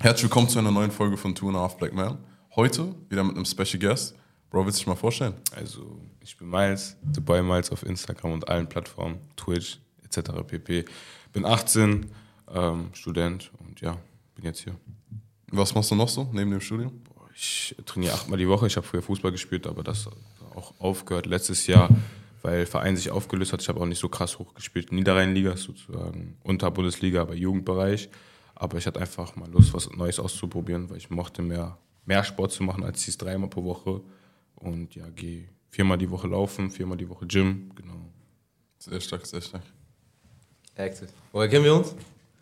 Herzlich willkommen zu einer neuen Folge von Two and a Half Black Man. Heute wieder mit einem Special Guest. Bro, willst du dich mal vorstellen? Also, ich bin Miles, The Boy Miles auf Instagram und allen Plattformen, Twitch etc. pp. Bin 18, ähm, Student und ja, bin jetzt hier. Was machst du noch so neben dem Studium? Ich trainiere achtmal die Woche. Ich habe früher Fußball gespielt, aber das auch aufgehört letztes Jahr, weil Verein sich aufgelöst hat. Ich habe auch nicht so krass hochgespielt. Niederrhein-Liga sozusagen, unter Bundesliga, aber Jugendbereich. Aber ich hatte einfach mal Lust, was Neues auszuprobieren, weil ich mochte mehr, mehr Sport zu machen als dies dreimal pro Woche. Und ja, gehe viermal die Woche laufen, viermal die Woche Gym, genau. Sehr stark, sehr stark. Active. Woher kennen wir uns?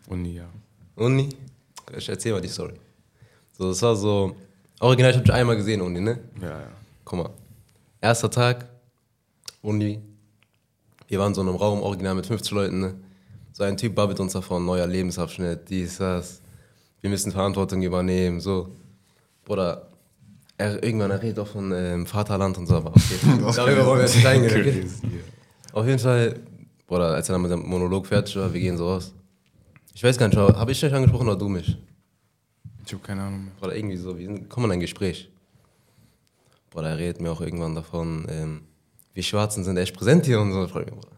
Uni, ja. Uni? Ich erzähl mal die Story. So, das war so, original, ich hab dich einmal gesehen, Uni, ne? Ja, ja. Guck mal. Erster Tag, Uni. Wir waren so in einem Raum, original mit 50 Leuten, ne? So ein Typ babbelt uns davon, neuer Lebensabschnitt, dies, das. Wir müssen Verantwortung übernehmen, so. Bruder, er, irgendwann, er redet auch von ähm, Vaterland und so, aber okay. Darüber wollen wir jetzt nicht eingehen? Auf jeden Fall, Bruder, als er dann mit dem Monolog fertig war, wir gehen so raus. Ich weiß gar nicht, habe ich dich angesprochen oder du mich? Ich habe keine Ahnung mehr. Oder irgendwie so, wir sind- kommen in ein Gespräch. Bruder, er redet mir auch irgendwann davon, ähm, wir Schwarzen sind echt präsent hier und so. Ich frag mich, Bruder.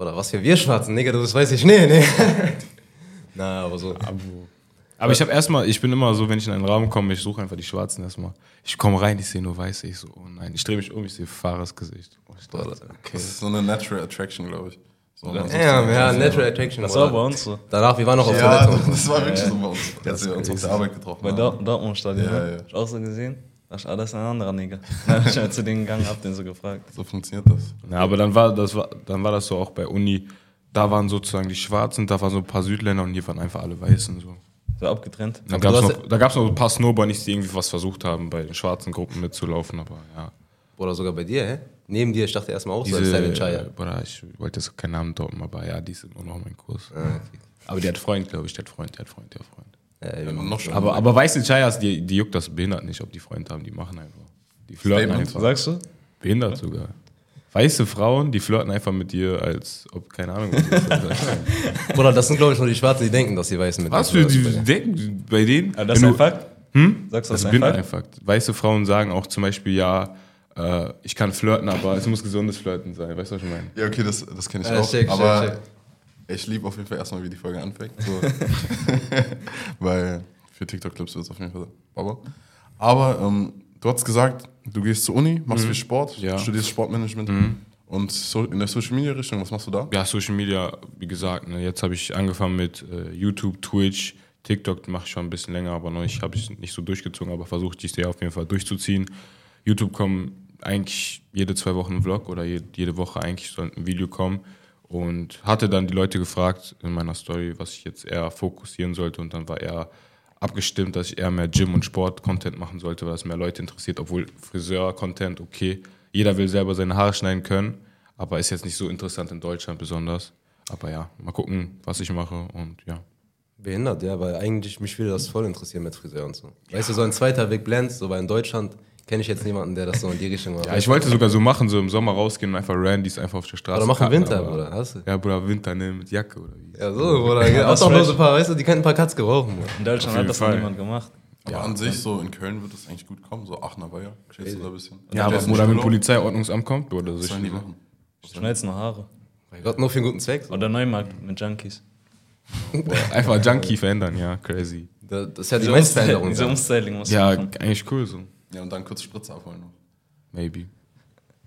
Bruder, was für wir Schwarzen, Digga, du das weiß ich nicht, ne? Na, aber so. Aber ich habe erstmal, ich bin immer so, wenn ich in einen Raum komme, ich suche einfach die Schwarzen erstmal. Ich komme rein, ich sehe nur Weiße, ich so, oh nein. Ich drehe mich um, ich sehe Fahrers Gesicht. Oh, dachte, okay. Das ist so eine Natural Attraction, glaube ich. So, Ja, so- ja, Natural Attraction. Das war bei uns so. Danach, wir waren noch auf Ja, Toilette. das war wirklich so bei uns, als wir uns auf der Arbeit getroffen Bei haben. Dort Dortmund-Stadion. Ja, ne? ja. Hab ich auch so gesehen. Das ist alles ein anderer Nigger. Dann hab ich halt zu denen gegangen, hab den so gefragt. So funktioniert das. Ja, aber dann war, das war, dann war das so auch bei Uni. Da waren sozusagen die Schwarzen, da waren so ein paar Südländer und hier waren einfach alle Weißen. So. So abgetrennt. Noch, da gab es noch ein paar Snowbunnies, die irgendwie was versucht haben, bei den schwarzen Gruppen mitzulaufen, aber ja. Oder sogar bei dir, hä? Neben dir, ich dachte erstmal auch so, Diese, Entscheider. Bruder, ich wollte jetzt keinen Namen droppen, aber ja, die sind nur noch mein Kurs. Ah, okay. Aber die hat Freund, glaube ich, die hat Freund, die hat Freund, die hat Freund. Ja, Ja, noch schon. Aber, aber weiße Chayas, die, die juckt das behindert nicht, ob die Freunde haben, die machen einfach. Die flirten Statement. einfach. Sagst du? Behindert sogar. Weiße Frauen, die flirten einfach mit dir, als ob, keine Ahnung, was das. Bruder, das sind, glaube ich, nur die Schwarzen, die denken, dass die Weißen mit Was dir für die flirten. denken bei denen? Aber das ist ein Fakt. Hm? Sagst du, Das das ist ein Fakt? Weiße Frauen sagen auch zum Beispiel, ja, äh, ich kann flirten, aber es muss gesundes Flirten sein. Weißt du, was ich meine? Ja, okay, das, das kenne ich Ja, auch. check, check, aber check. Ich liebe auf jeden Fall erstmal, wie die Folge anfängt. So. Weil für TikTok-Clips wird es auf jeden Fall Baba. Aber ähm, du hast gesagt, du gehst zur Uni, machst viel Sport, Ja. studierst Sportmanagement. Und so in der Social-Media-Richtung, was machst du da? Ja, Social Media, wie gesagt, ne, jetzt habe ich angefangen mit äh, YouTube, Twitch, TikTok mache ich schon ein bisschen länger, aber noch nicht, habe ich nicht so durchgezogen, aber versuche ich Jahr auf jeden Fall durchzuziehen. YouTube kommen eigentlich jede zwei Wochen ein Vlog oder je, jede Woche eigentlich soll ein Video kommen und hatte dann die Leute gefragt in meiner Story, was ich jetzt eher fokussieren sollte und dann war eher abgestimmt, dass ich eher mehr Gym- und Sport-Content machen sollte, weil es mehr Leute interessiert, obwohl Friseur-Content, okay, jeder will selber seine Haare schneiden können, aber ist jetzt nicht so interessant in Deutschland besonders. Aber ja, mal gucken, was ich mache und ja. Behindert, ja, weil eigentlich mich würde das voll interessieren mit Friseur und so. Weißt du, so ein zweiter Weg blends, so weil in Deutschland kenne ich jetzt niemanden, der das so in die Richtung macht. Ja, ich wollte sogar so machen, so im Sommer rausgehen und einfach Randys einfach auf der Straße. Oder mach im cutten, Winter, aber- Bruder, hast du? Ja, Bruder, Winter, ne, mit Jacke oder wie. Ja, so, Bruder. das Ausnahmslose vielleicht- paar, weißt du, die können ein paar Cuts gebrauchen, Bruder. In Deutschland hat das noch niemand gemacht. Aber an sich, so in Köln wird das eigentlich gut kommen, so Aachener Weiher. Chillst du da ein bisschen? Ja, aber Bruder, wenn. Polizeiordnungsamt kommt, Bruder, das Was sollen die machen? Schneidest noch Haare. Mein Gott, nur für einen guten Zweck. So. Oder Neumarkt mit Junkies. einfach Junkie verändern, ja, crazy. Das das ist ja die Veränderung. Diese so. Umstyling muss Ja, machen. eigentlich cool so. Ja, und dann kurz Spritze abholen noch. Maybe.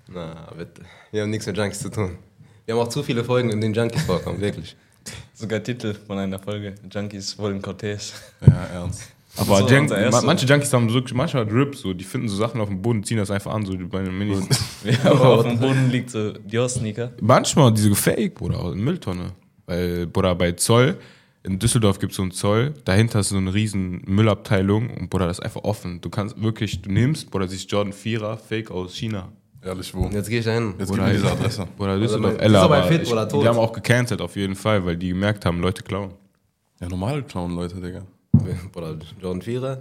Na, bitte. Wir haben nichts mit Junkies zu tun. Wir haben auch zu viele Folgen, in denen Junkies vorkommen, wirklich. Sogar Titel von einer Folge. Junkies wollen Cortez. Ja, ernst. Aber So, Junk, manche Junkies haben wirklich manchmal Drip, so, die finden so Sachen auf dem Boden, ziehen das einfach an, so bei den Minis. Ja, aber auf dem Boden liegt so Dior-Sneaker. Manchmal diese gefaked, Bruder, aus der Mülltonne. Weil, Bruder, bei Zoll, in Düsseldorf gibt es so einen Zoll, dahinter ist so eine riesen Müllabteilung und Bruder, das ist einfach offen. Du kannst wirklich, du nimmst, Bruder, siehst Jordan 4er, Fake aus China. Ehrlich, wo? Jetzt gehe ich da hin. Jetzt Bruder, gib mir diese Adresse. Bruder, Düsseldorf, mein- Ella, ist aber fit ich, oder tot. die haben auch gecancelt auf jeden Fall, weil die gemerkt haben, Leute klauen. Ja, normal klauen Leute, Digga. Bruder, Jordan 4er,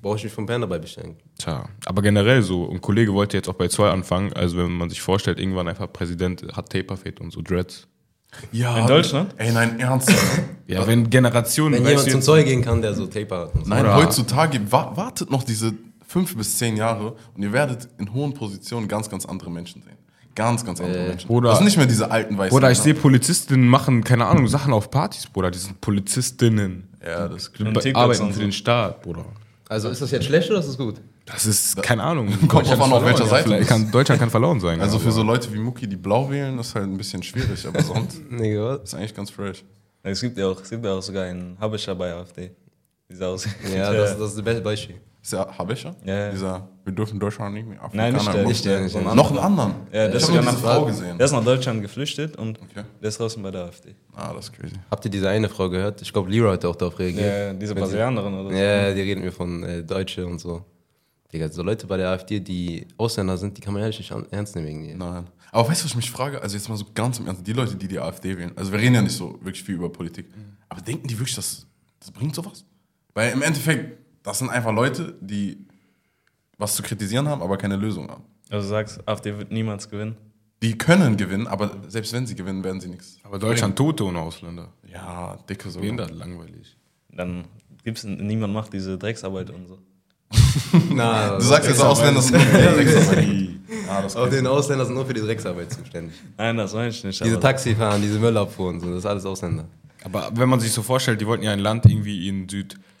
brauche ich mich vom Panda bei bestellen. Tja, aber generell so. Ein Kollege wollte jetzt auch bei Zoll anfangen, also wenn man sich vorstellt, irgendwann einfach Präsident hat Taperfade und so Dreads. Ja. In Deutschland? Ey, nein, ernsthaft. Ja, wenn Generationen. Wenn jemand zum Zoll gehen kann, der so Tape hat. Und so. Nein, Oder- heutzutage wa wartet noch diese fünf bis zehn Jahre und ihr werdet in hohen Positionen ganz, ganz andere Menschen sehen. Ganz, ganz andere Menschen. Bruder. das sind nicht mehr diese alten weißen Bruder, ich sehe Polizistinnen machen, keine Ahnung, Sachen auf Partys, Bruder. Die sind Polizistinnen. Ja, das TikToks arbeiten für den Staat, Bruder. Also ist das jetzt schlecht oder ist das gut? Das ist, keine Ahnung. Kommt drauf an, auf welcher Seite bist. kann, Deutschland kann verloren sein. Also ja, für so Leute wie Mucki, die blau wählen, ist halt ein bisschen schwierig, aber sonst Nee, ist eigentlich ganz fresh. Es gibt ja auch, es gibt ja auch sogar einen Habescher bei AfD. Sieht aus? Ja, das, das ist das beste Beispiel. Ist der Habescher? Ja, ja. Dieser, wir dürfen Deutschland nicht mehr Nein, nicht der, nicht der. nicht der. Noch anderer. einen anderen. Ja, der ich ist habe diese nach, Frau gesehen. Der ist nach Deutschland geflüchtet und Okay. der ist draußen bei der AfD. Ah, das ist crazy. Habt ihr diese eine Frau gehört? Ich glaube, Leroy hat auch darauf reagiert. Ja, diese Brasilianerin oder so. Ja, die reden mir von äh, Deutsche und so. Digga, so Leute bei der AfD, die Ausländer sind, die kann man ehrlich nicht an- ernst nehmen irgendwie. Nein. Aber weißt du, was ich mich frage? Also jetzt mal so ganz im Ernst, die Leute, die die AfD wählen, also wir reden ja nicht so wirklich viel über Politik, aber denken die wirklich, dass das bringt sowas? Weil im Endeffekt, das sind einfach Leute, die was zu kritisieren haben, aber keine Lösung haben. Also du sagst, AfD wird niemals gewinnen. Die können gewinnen, aber selbst wenn sie gewinnen, werden sie nichts. Aber Deutschland Tote ohne Ausländer. Ja, dicke so. Wen das langweilig. Dann gibt's niemand macht diese Drecksarbeit und so. Na, Du sagst jetzt, Ausländer sind nur für die Drecksarbeit. Ah, das Auch den Ausländer sind nur für die Drecksarbeit zuständig. Nein, das meine ich nicht. Diese Taxifahren, diese Müllabfuhr und so, das ist alles Ausländer. Aber wenn man sich so vorstellt, die wollten ja ein Land irgendwie in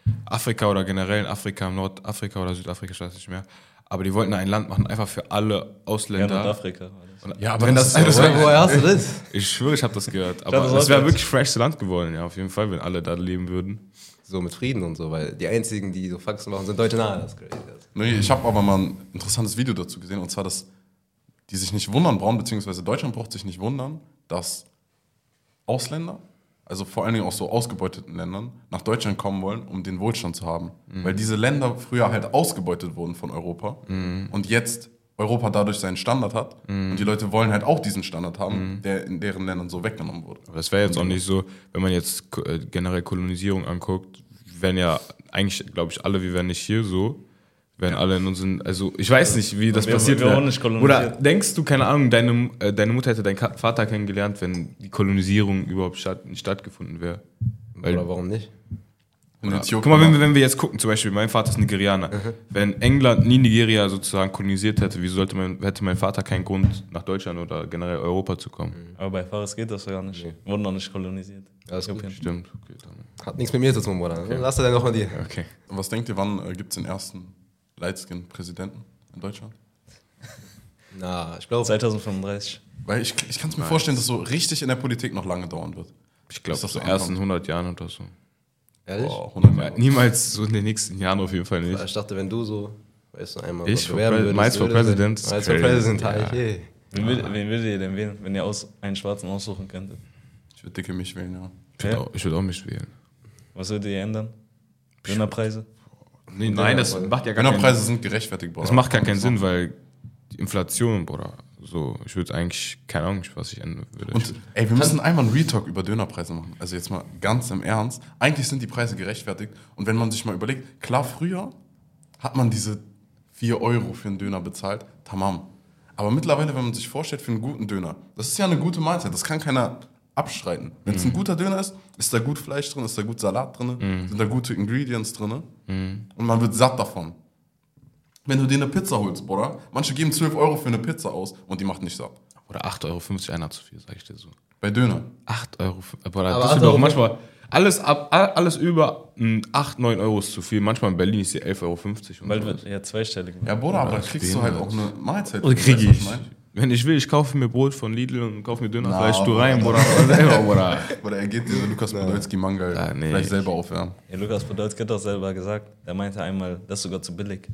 Südafrika oder generell in Afrika, Nordafrika oder Südafrika, ich weiß nicht mehr. Aber die wollten ein Land machen, einfach für alle ja, Ausländer. Nordafrika. das. Und- Ja, aber wenn das das, ist das ja- wär, Woher hast du das? ich schwöre, ich habe das gehört. Aber auch wäre wirklich freshste Land geworden, ja, auf jeden Fall, wenn alle da leben würden. So mit Frieden und so, weil die einzigen, die so Faxen machen, sind Deutsche nahe. Das. Nee, ich habe aber mal ein interessantes Video dazu gesehen, und zwar, dass die sich nicht wundern brauchen, beziehungsweise Deutschland braucht sich nicht wundern, dass Ausländer, also vor allen Dingen aus so ausgebeuteten Ländern, nach Deutschland kommen wollen, um den Wohlstand zu haben. Weil diese Länder früher halt ausgebeutet wurden von Europa und jetzt Europa dadurch seinen Standard hat und die Leute wollen halt auch diesen Standard haben, der in deren Ländern so weggenommen wurde. Aber das wäre jetzt auch nicht so, wenn man jetzt äh, generell Kolonisierung anguckt, wären ja eigentlich, glaube ich, alle, wir wären nicht hier so, wären alle in unseren, also ich weiß nicht, wie das wir- passiert wir wäre. Oder denkst du, keine Ahnung, deine, äh, deine Mutter hätte deinen Ka- Vater kennengelernt, wenn die Kolonisierung überhaupt statt, nicht stattgefunden wäre? Oder warum nicht? Ja. Guck mal, wenn wir, wenn wir jetzt gucken, zum Beispiel, mein Vater ist Nigerianer. Wenn England nie Nigeria sozusagen kolonisiert hätte, wieso sollte mein, hätte mein Vater keinen Grund, nach Deutschland oder generell Europa zu kommen? Aber bei Fares geht das ja gar nicht. Wurden noch nicht kolonisiert. Gut. Äthiopien. Stimmt. Okay, dann. Hat nichts mit mir zu tun, Bruder. Lass dir dann noch mal dir. okay. Was denkt ihr, wann äh, gibt es den ersten Lightskin-Präsidenten in Deutschland? Na, ich glaube, 2035. Weil ich, ich kann es mir vorstellen, dass so richtig in der Politik noch lange dauern wird. Ich glaube, so so ersten ankommt. 100 Jahren oder so. ehrlich? Boah, 100 Ja, Jahre. niemals so in den nächsten Jahren auf jeden Fall nicht. Ich dachte, wenn du so, weißt du, einmal Ich bewerben Pre- würdest, Miles for würde- President Miles for. President, Ja. ja. hey. Wen, würd, wen würdet ihr denn wählen, wenn ihr aus, einen Schwarzen aussuchen könntet? Ich würde dicke mich wählen, ja. Ich würde Ja. auch, ich würd auch mich wählen. Was würdet ihr ändern? Dönerpreise? Nee, nein, das macht ja gar keinen Dönerpreise sind gerechtfertigt, Bruder. Das macht gar keinen Sinn, weil die Inflation, Bruder, so, ich würde eigentlich, keine Ahnung, was ich ändern würde. Und ey, wir müssen einmal einen Retalk über Dönerpreise machen. Also jetzt mal ganz im Ernst. Eigentlich sind die Preise gerechtfertigt. Und wenn man sich mal überlegt, klar, früher hat man diese 4 Euro für einen Döner bezahlt. Tamam. Aber mittlerweile, wenn man sich vorstellt, für einen guten Döner, das ist ja eine gute Mahlzeit. Das kann keiner abstreiten. Wenn es ein guter Döner ist, ist da gut Fleisch drin, ist da gut Salat drin, sind da gute Ingredients drin. Und man wird satt davon. Wenn du dir eine Pizza holst, Bruder, manche geben 12 Euro für eine Pizza aus und die macht nicht satt. Oder 8,50 Euro, einer zu viel, sag ich dir so. Bei Döner. 8 Euro, äh, Bruder, Aber das 8 ist doch manchmal, alles, ab, all- alles über mh, 8, 9 Euro ist zu viel. Manchmal in Berlin ist sie 11,50 Euro. So. wird ja zweistellig. Ja, Bruder, aber da kriegst du halt auch eine Mahlzeit. Oder kriege Weißt du, was ich. Meine? Wenn ich will, ich kaufe mir Brot von Lidl und kaufe mir Dönerfleisch, Na, du rein, Bruder. Selber, Bruder. Oder er geht diese Lukas Podolski Mangel Ah, nee. vielleicht selber aufwärmen. Ja, Lukas Podolski hat doch selber gesagt, der meinte einmal, das ist sogar zu billig.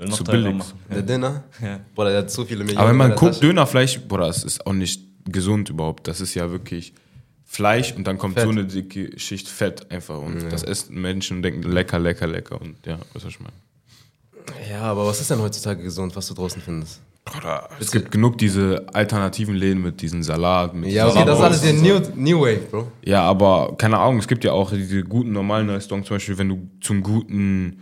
Noch Zu billig. machen. Der Dinner? Ja. Bruder, der hat so viele Millionen. Aber wenn man guckt, Tasche. Dönerfleisch, Bruder, es ist auch nicht gesund überhaupt. Das ist ja wirklich Fleisch und dann kommt Fett. so eine dicke Schicht Fett einfach. Und das essen Menschen und denken lecker, lecker, lecker. Und ja, was soll ich meinen? Ja, aber was ist denn heutzutage gesund, was du draußen findest? Es gibt genug diese alternativen Läden mit diesen Salat. Mit Ja, okay, das ist alles der New, New Wave, Bro. Ja, aber keine Ahnung, es gibt ja auch diese guten normalen Restaurants, zum Beispiel, wenn du zum guten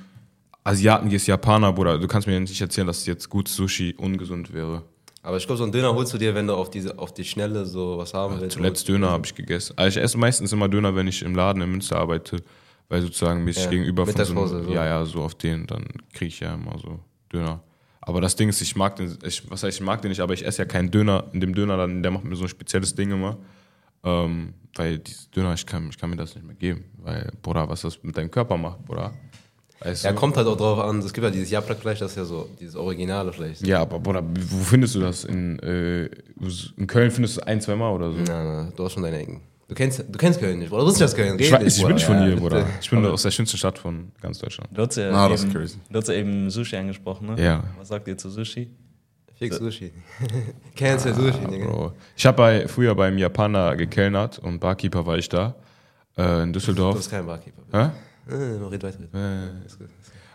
Asiaten gehst, Japaner, Bruder, du kannst mir nicht erzählen, dass jetzt gut Sushi ungesund wäre. Aber ich glaube, so einen Döner holst du dir, wenn du auf, diese, auf die Schnelle so was haben willst. Zuletzt Döner habe ich gegessen. Also ich esse meistens immer Döner, wenn ich im Laden in Münster arbeite, weil sozusagen mäßig Ja, gegenüber von so, einem, so. ja, ja, so auf den, dann kriege ich ja immer so Döner. Aber das Ding ist, ich mag den, ich, was heißt, ich mag den nicht, aber ich esse ja keinen Döner, in dem Döner, dann, der macht mir so ein spezielles Ding immer. Ähm, weil dieses Döner, ich kann, ich kann mir das nicht mehr geben. Weil, Bruder, was das mit deinem Körper macht, Bruder. Weißt Ja, du? kommt halt auch drauf an. Es gibt ja dieses Japrak-Fleisch, das ist ja so dieses originale Fleisch. Ja, aber Bruder, wo findest du das? In, äh, in Köln findest du es ein, zwei Mal oder so? Na, na, du hast schon deine Ecken. Du kennst, du kennst Köln nicht, Bruder. Du wusstest das Köln. Ich, weiß, ich bin nicht von hier, Ja, Bruder. Ich bin aus der schönsten Stadt von ganz Deutschland. Du hast ja, ist eben, crazy. Du hast ja eben Sushi angesprochen, ne? Ja. Was sagt ihr zu Sushi? Fix Sushi. Cancel Sushi, Ah, Digga. Bro. Ich habe bei, früher beim Japaner gekellnert und Barkeeper war ich da äh, in Du Düsseldorf. bist kein Barkeeper. Hä? Äh, red weiter. red. Äh, Ist gut.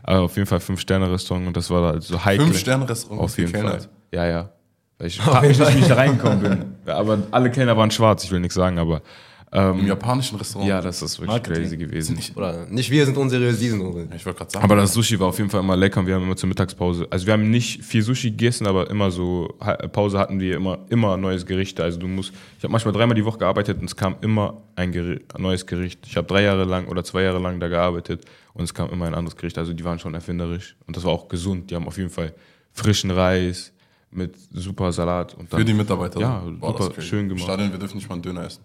aber auf jeden Fall Fünf-Sterne-Restaurant und das war halt so heikel. Fünf-Sterne-Restaurant Auf jeden Fall. gekellnert. Ja, ja. Weil ich frag mich nicht, wie ich da reingekommen bin. Ja, Aber alle Kellner waren schwarz, ich will nichts sagen, aber Im ähm, japanischen Restaurant. ja, das ist wirklich Marketing. crazy gewesen. Oder nicht wir sind unseriös, die sind unseriös. Ich wollte gerade sagen. Aber das Sushi war auf jeden Fall immer lecker und wir haben immer zur Mittagspause, also wir haben nicht viel Sushi gegessen, aber immer so, Pause hatten wir immer, immer neues Gericht. Also du musst, ich habe manchmal dreimal die Woche gearbeitet und es kam immer ein, Geri ein neues Gericht. Ich habe drei Jahre lang oder zwei Jahre lang da gearbeitet und es kam immer ein anderes Gericht. Also die waren schon erfinderisch und das war auch gesund. Die haben auf jeden Fall frischen Reis mit super Salat und dann, Für die Mitarbeiter. Ja, so. super das ist schön gemacht. Stadion, wir dürfen nicht mal einen Döner essen.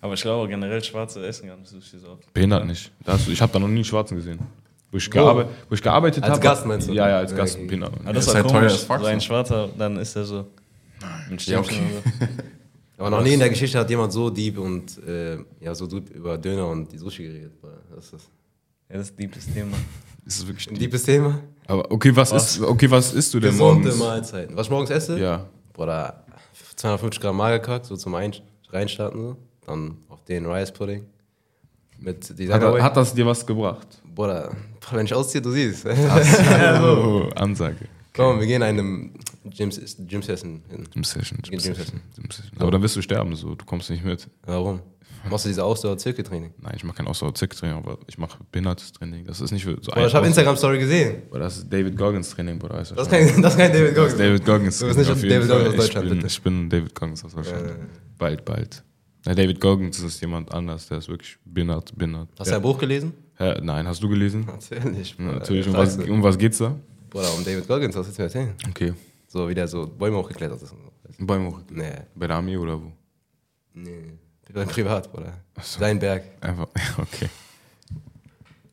Aber ich glaube generell Schwarze essen gar nicht Sushi so oft. behindert nicht. Da hast du, ich habe da noch nie einen Schwarzen gesehen. Wo ich, gearbe wo ich gearbeitet habe. Als Gast meinst du? Ja, ja, als Ja, Gast. okay. behindert. Aber das ist war halt teuer komisch. fuck, so ein. Schwarzer, dann ist er so. Mit Ja, okay. so. Aber noch nie in der Geschichte hat jemand so deep und äh, ja, so deep über Döner und die Sushi geredet. Das ist das. Ja, das ist ein deepes Thema. Das ist wirklich Ein deepes Thema. Aber okay, was, Was? ist okay, was isst du denn Gesunde morgens? Mahlzeiten. Was ich morgens esse? Ja. Bruder, 250 Gramm Magerquark, so zum Ein Reinstarten. So. Dann auf den Rice Pudding. Mit dieser Hat, hat das dir was gebracht? Bruder, wenn ich ausziehe, du siehst. Oh, Ansage. Komm, wir gehen einem Gym, Gym Session hin. Gym Session. Gym. Session. Gym Session. Aber dann wirst du sterben, so. Du kommst nicht mit. Warum? Machst du diese Ausdauer-Zirkeltraining? Nein, ich mache kein Ausdauer-Zick-Training, aber ich mache behindertes Training. Das ist nicht für so Bruder, ich habe Instagram-Story gesehen. Bruder, Das ist David Goggins Training, Bruder. Das kein, das ist kein David Das Goggins. ist David Goggins. Du bist nicht David. Goggins aus Deutschland, ich bin, bitte. Ich bin David Goggins aus Deutschland. Ja. Bald, bald. Na, David Goggins ist jemand anders, der ist wirklich behindert. behindert. Hast du ja. ein Buch gelesen? Hä, Nein, hast du gelesen? Ja, Bruder. natürlich. Um was, um was geht's da? Bruder, um David Goggins, was willst du mir erzählen? Okay. So, wie der so Bäume hochgeklettert ist. Bäume hoch. Nee, Bei der Armee oder wo? nee. Privat, Bruder. Sein Berg. Einfach, okay.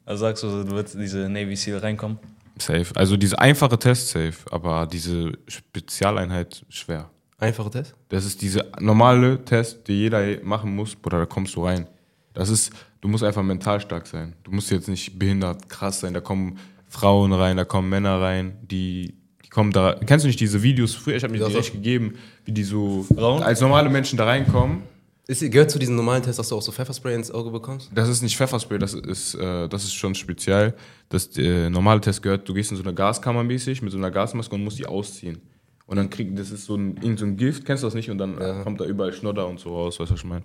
Also sagst du, du würdest diese Navy SEAL reinkommen? Safe. Also diese einfache Test safe, aber diese Spezialeinheit schwer. Einfacher Test? Das ist diese normale Test, die jeder machen muss, oder da kommst du rein. Das ist, du musst einfach mental stark sein. Du musst jetzt nicht behindert krass sein. Da kommen Frauen rein, da kommen Männer rein, die, die kommen da. Kennst du nicht diese Videos? Früher, ich habe mir die so. echt gegeben, wie die so Frauen? als normale Menschen da reinkommen. Ist, gehört zu diesem normalen Test, dass du auch so Pfefferspray ins Auge bekommst? Das ist nicht Pfefferspray, das ist, äh, das ist schon speziell. Das äh, normale Test gehört, du gehst in so eine Gaskammer mäßig mit so einer Gasmaske und musst die ausziehen. Und dann kriegt, das ist so ein, irgend so ein Gift, kennst du das nicht? Und dann äh, kommt da überall Schnodder und so raus, weißt du, was ich meine?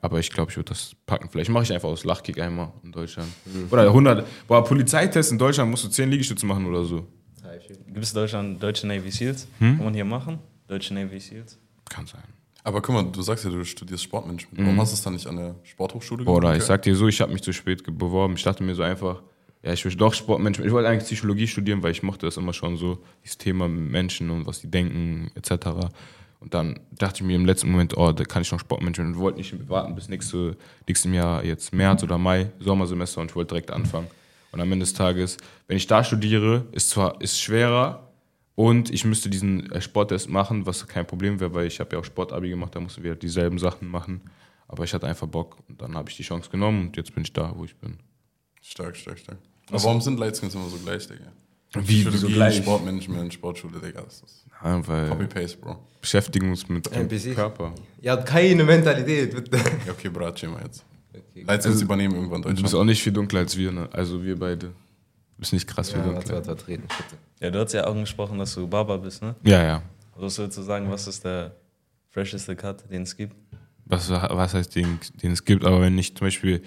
Aber ich glaube, ich würde das packen. Vielleicht mache ich einfach aus Lachkick einmal in Deutschland. Oder 100, boah, Polizeitest in Deutschland musst du 10 Liegestütze machen oder so. Gibt es in Deutschland deutsche Navy SEALs? Kann man hier machen? Deutsche Navy SEALs? Kann sein. Aber guck mal, du sagst ja, du studierst Sportmanagement. Warum hast du es dann nicht an der Sporthochschule gemacht? ich sag dir so, ich habe mich zu spät beworben. Ich dachte mir so einfach, ja, ich will doch Sportmanagement. Ich wollte eigentlich Psychologie studieren, weil ich mochte das immer schon so, dieses Thema Menschen und was die denken, etc. Und dann dachte ich mir im letzten Moment, oh, da kann ich noch Sportmanagement. Und wollte nicht warten bis nächste, nächstem Jahr, jetzt März oder Mai, Sommersemester und ich wollte direkt anfangen. Und am Ende des Tages, wenn ich da studiere, ist zwar ist schwerer und ich müsste diesen äh, Sporttest machen, was kein Problem wäre, weil ich habe ja auch Sportabi gemacht, da mussten wir halt dieselben Sachen machen. Aber ich hatte einfach Bock und dann habe ich die Chance genommen und jetzt bin ich da, wo ich bin. Stark, stark, stark. Aber warum sind Lightskins immer so gleich, Digga? Wie, Psychologie, wieso gleich? Sportmanagement, Sportschule, Digga. Das ist Ja, weil Copy-Paste, Bro. beschäftigen uns mit dem. Körper. Ihr habt keine Mentalität, bitte. Ja, okay, Bro, chill mal jetzt. Okay. Lightskins übernehmen irgendwann Du bist Deutschland. auch nicht viel dunkler als wir, ne? Also wir beide. Du bist nicht krass Ja, warte, dunkler. warte, warte, reden, bitte. Ja, du hast ja auch angesprochen, dass du Barber bist, ne? Ja, ja. Was würdest du sagen, was ist der fresheste Cut, den es gibt? Was, was heißt, den, den es gibt, aber wenn ich zum Beispiel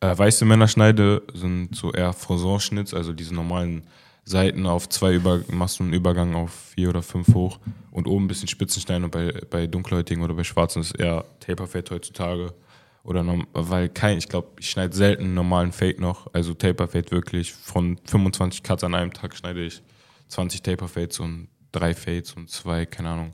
äh, weiße Männer schneide, sind so eher Frisonschnitts, also diese normalen Seiten auf zwei über, machst du einen Übergang auf vier oder fünf hoch und oben ein bisschen Spitzenstein und bei, bei Dunkelhäutigen oder bei Schwarzen ist eher Taper-Fade heutzutage. Oder weil kein, ich glaube, ich schneide selten einen normalen Fade noch. Also Taper-Fade wirklich von 25 Cuts an einem Tag schneide ich 20 Taper-Fades und drei Fades und zwei, keine Ahnung,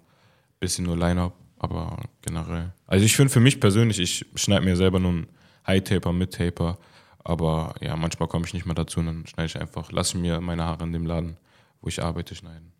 bisschen nur Line-Up, aber generell. Also ich finde für mich persönlich, ich schneide mir selber nur einen High-Taper mit Taper, aber ja, manchmal komme ich nicht mehr dazu und dann schneide ich einfach, lasse mir meine Haare in dem Laden, wo ich arbeite, schneiden.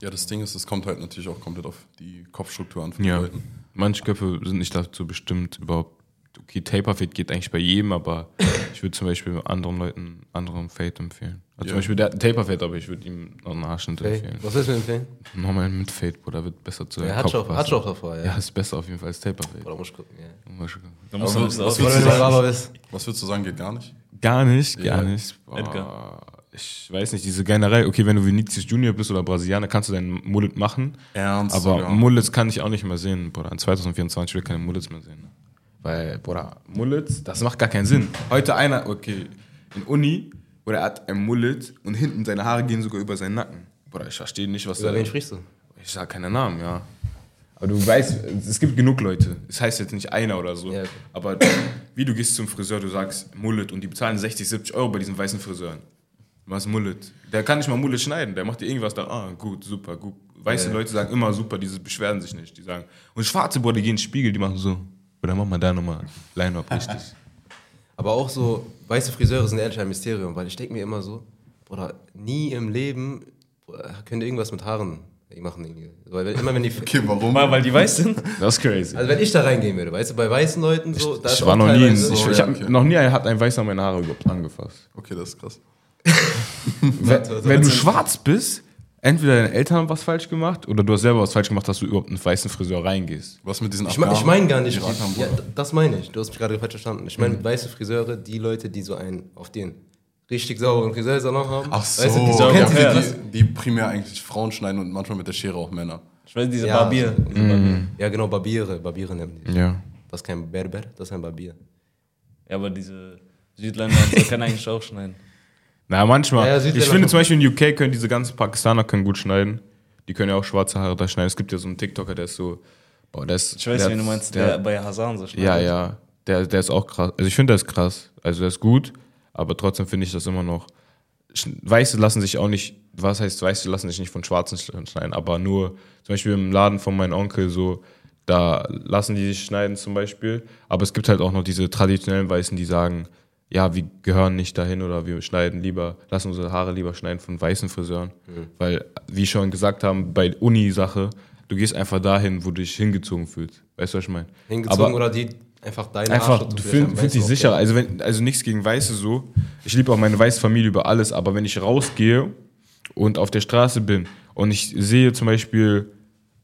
Ja, das Ding ist, es kommt halt natürlich auch komplett auf die Kopfstruktur an von Ja, Leuten. manche Köpfe sind nicht dazu bestimmt, überhaupt. Okay, Taper-Fade geht eigentlich bei jedem, aber ich würde zum Beispiel anderen Leuten anderen Fade empfehlen. Also Ja. Zum Beispiel der hat einen Taper-Fade, aber ich würde ihm noch einen Haarschnitt Okay. empfehlen. Was willst du mir empfehlen? Nochmal mit Fade, Bruder, wird besser zu Ja, hat Kopf schon, hat schon auch davor, ja. Ja, ist besser auf jeden Fall als Taper-Fade. Oder muss ich gucken, ja. Mal schauen. Da musst du was willst Oder du sagen? Was würdest du sagen, geht gar nicht? Gar nicht, Ja. gar nicht. Boah, Edgar. Ich weiß nicht, diese generell, okay, wenn du Vinicius Junior bist oder Brasilianer, kannst du deinen Mullet machen. Ernst Aber sogar? Mullets kann ich auch nicht mehr sehen, Bruder. In 2024 will ich keine Mullets mehr sehen. Weil, Bruder, Mullets, das macht gar keinen Sinn. Heute einer, okay, in Uni, oder er hat ein Mullet und hinten seine Haare gehen sogar über seinen Nacken. Bruder, ich verstehe nicht, was Über wen sprichst du? Ich sag keine Namen, ja. Aber du weißt, es gibt genug Leute. Es heißt jetzt nicht einer oder so. Ja, okay. Aber wie du gehst zum Friseur, du sagst Mullet und die bezahlen 60, 70 Euro bei diesen weißen Friseuren. Was Mullet? Der kann nicht mal Mullet schneiden. Der macht dir irgendwas da. Ah, gut, super, gut. Weiße Ja. Leute sagen immer super, diese beschweren sich nicht. Die sagen, und schwarze Boah, die gehen in den Spiegel, die machen so. Oder mach mal da nochmal Line-Up richtig. Aber auch so, weiße Friseure sind ehrlich ein Mysterium, weil ich denke mir immer so, Bruder, nie im Leben Bruder, könnt ihr irgendwas mit Haaren machen. Irgendwie. Weil wenn, immer wenn die, Okay, warum? Mal, weil die weiß sind. Das ist crazy. also wenn ich da reingehen würde, weißt du, bei weißen Leuten so, da ist ich war noch nie, in, teilweise- ich, so, ich ja, hab okay. noch nie ein, hat ein Weißer meine Haare überhaupt angefasst. Okay, das ist krass. Wenn, wenn du schwarz bist, entweder deine Eltern haben was falsch gemacht oder du hast selber was falsch gemacht, dass du überhaupt in einen weißen Friseur reingehst. Was mit diesen Ich, mein- ich meine gar nicht, Irakern, ja, das meine ich, du hast mich gerade falsch verstanden. Ich meine weiße Friseure, die Leute, die so einen auf den richtig sauberen Friseursalon haben. Ach so, Weißt du, die ja, so okay, das? die, die primär eigentlich Frauen schneiden und manchmal mit der Schere auch Männer. Ich weiß, diese Ja, Barbier. Diese Barbier. Ja, genau, Barbiere, Barbiere nennen die. Ja. Das ist kein Berber, das ist ein Barbier. Ja, aber diese Südländer können eigentlich auch schneiden. Na, manchmal. Ja, ich finde zum Beispiel in UK können diese ganzen Pakistaner können gut schneiden. Die können ja auch schwarze Haare da schneiden. Es gibt ja so einen TikToker, der ist so. Boah, der ist, Ich weiß, der wen du meinst, der, bei Hasan so schneidet. Ja, ja. Der, der ist auch krass. Also ich finde, der ist krass. Also der ist gut, aber trotzdem finde ich das immer noch. Weiße lassen sich auch nicht, was heißt Weiße lassen sich nicht von Schwarzen sch- schneiden, aber nur zum Beispiel im Laden von meinem Onkel so, da lassen die sich schneiden zum Beispiel. Aber es gibt halt auch noch diese traditionellen Weißen, die sagen, ja, wir gehören nicht dahin oder wir schneiden lieber, lassen unsere Haare lieber schneiden von weißen Friseuren. Weil, wie schon gesagt haben, bei Uni-Sache, du gehst einfach dahin, wo du dich hingezogen fühlst. Weißt du, was ich meine? Hingezogen Aber- oder die einfach deine Einfach, du vielleicht fühl, fühlst dich sicher. Also, wenn, also nichts gegen Weiße so. Ich liebe auch meine weiße Familie über alles, aber wenn ich rausgehe und auf der Straße bin und ich sehe zum Beispiel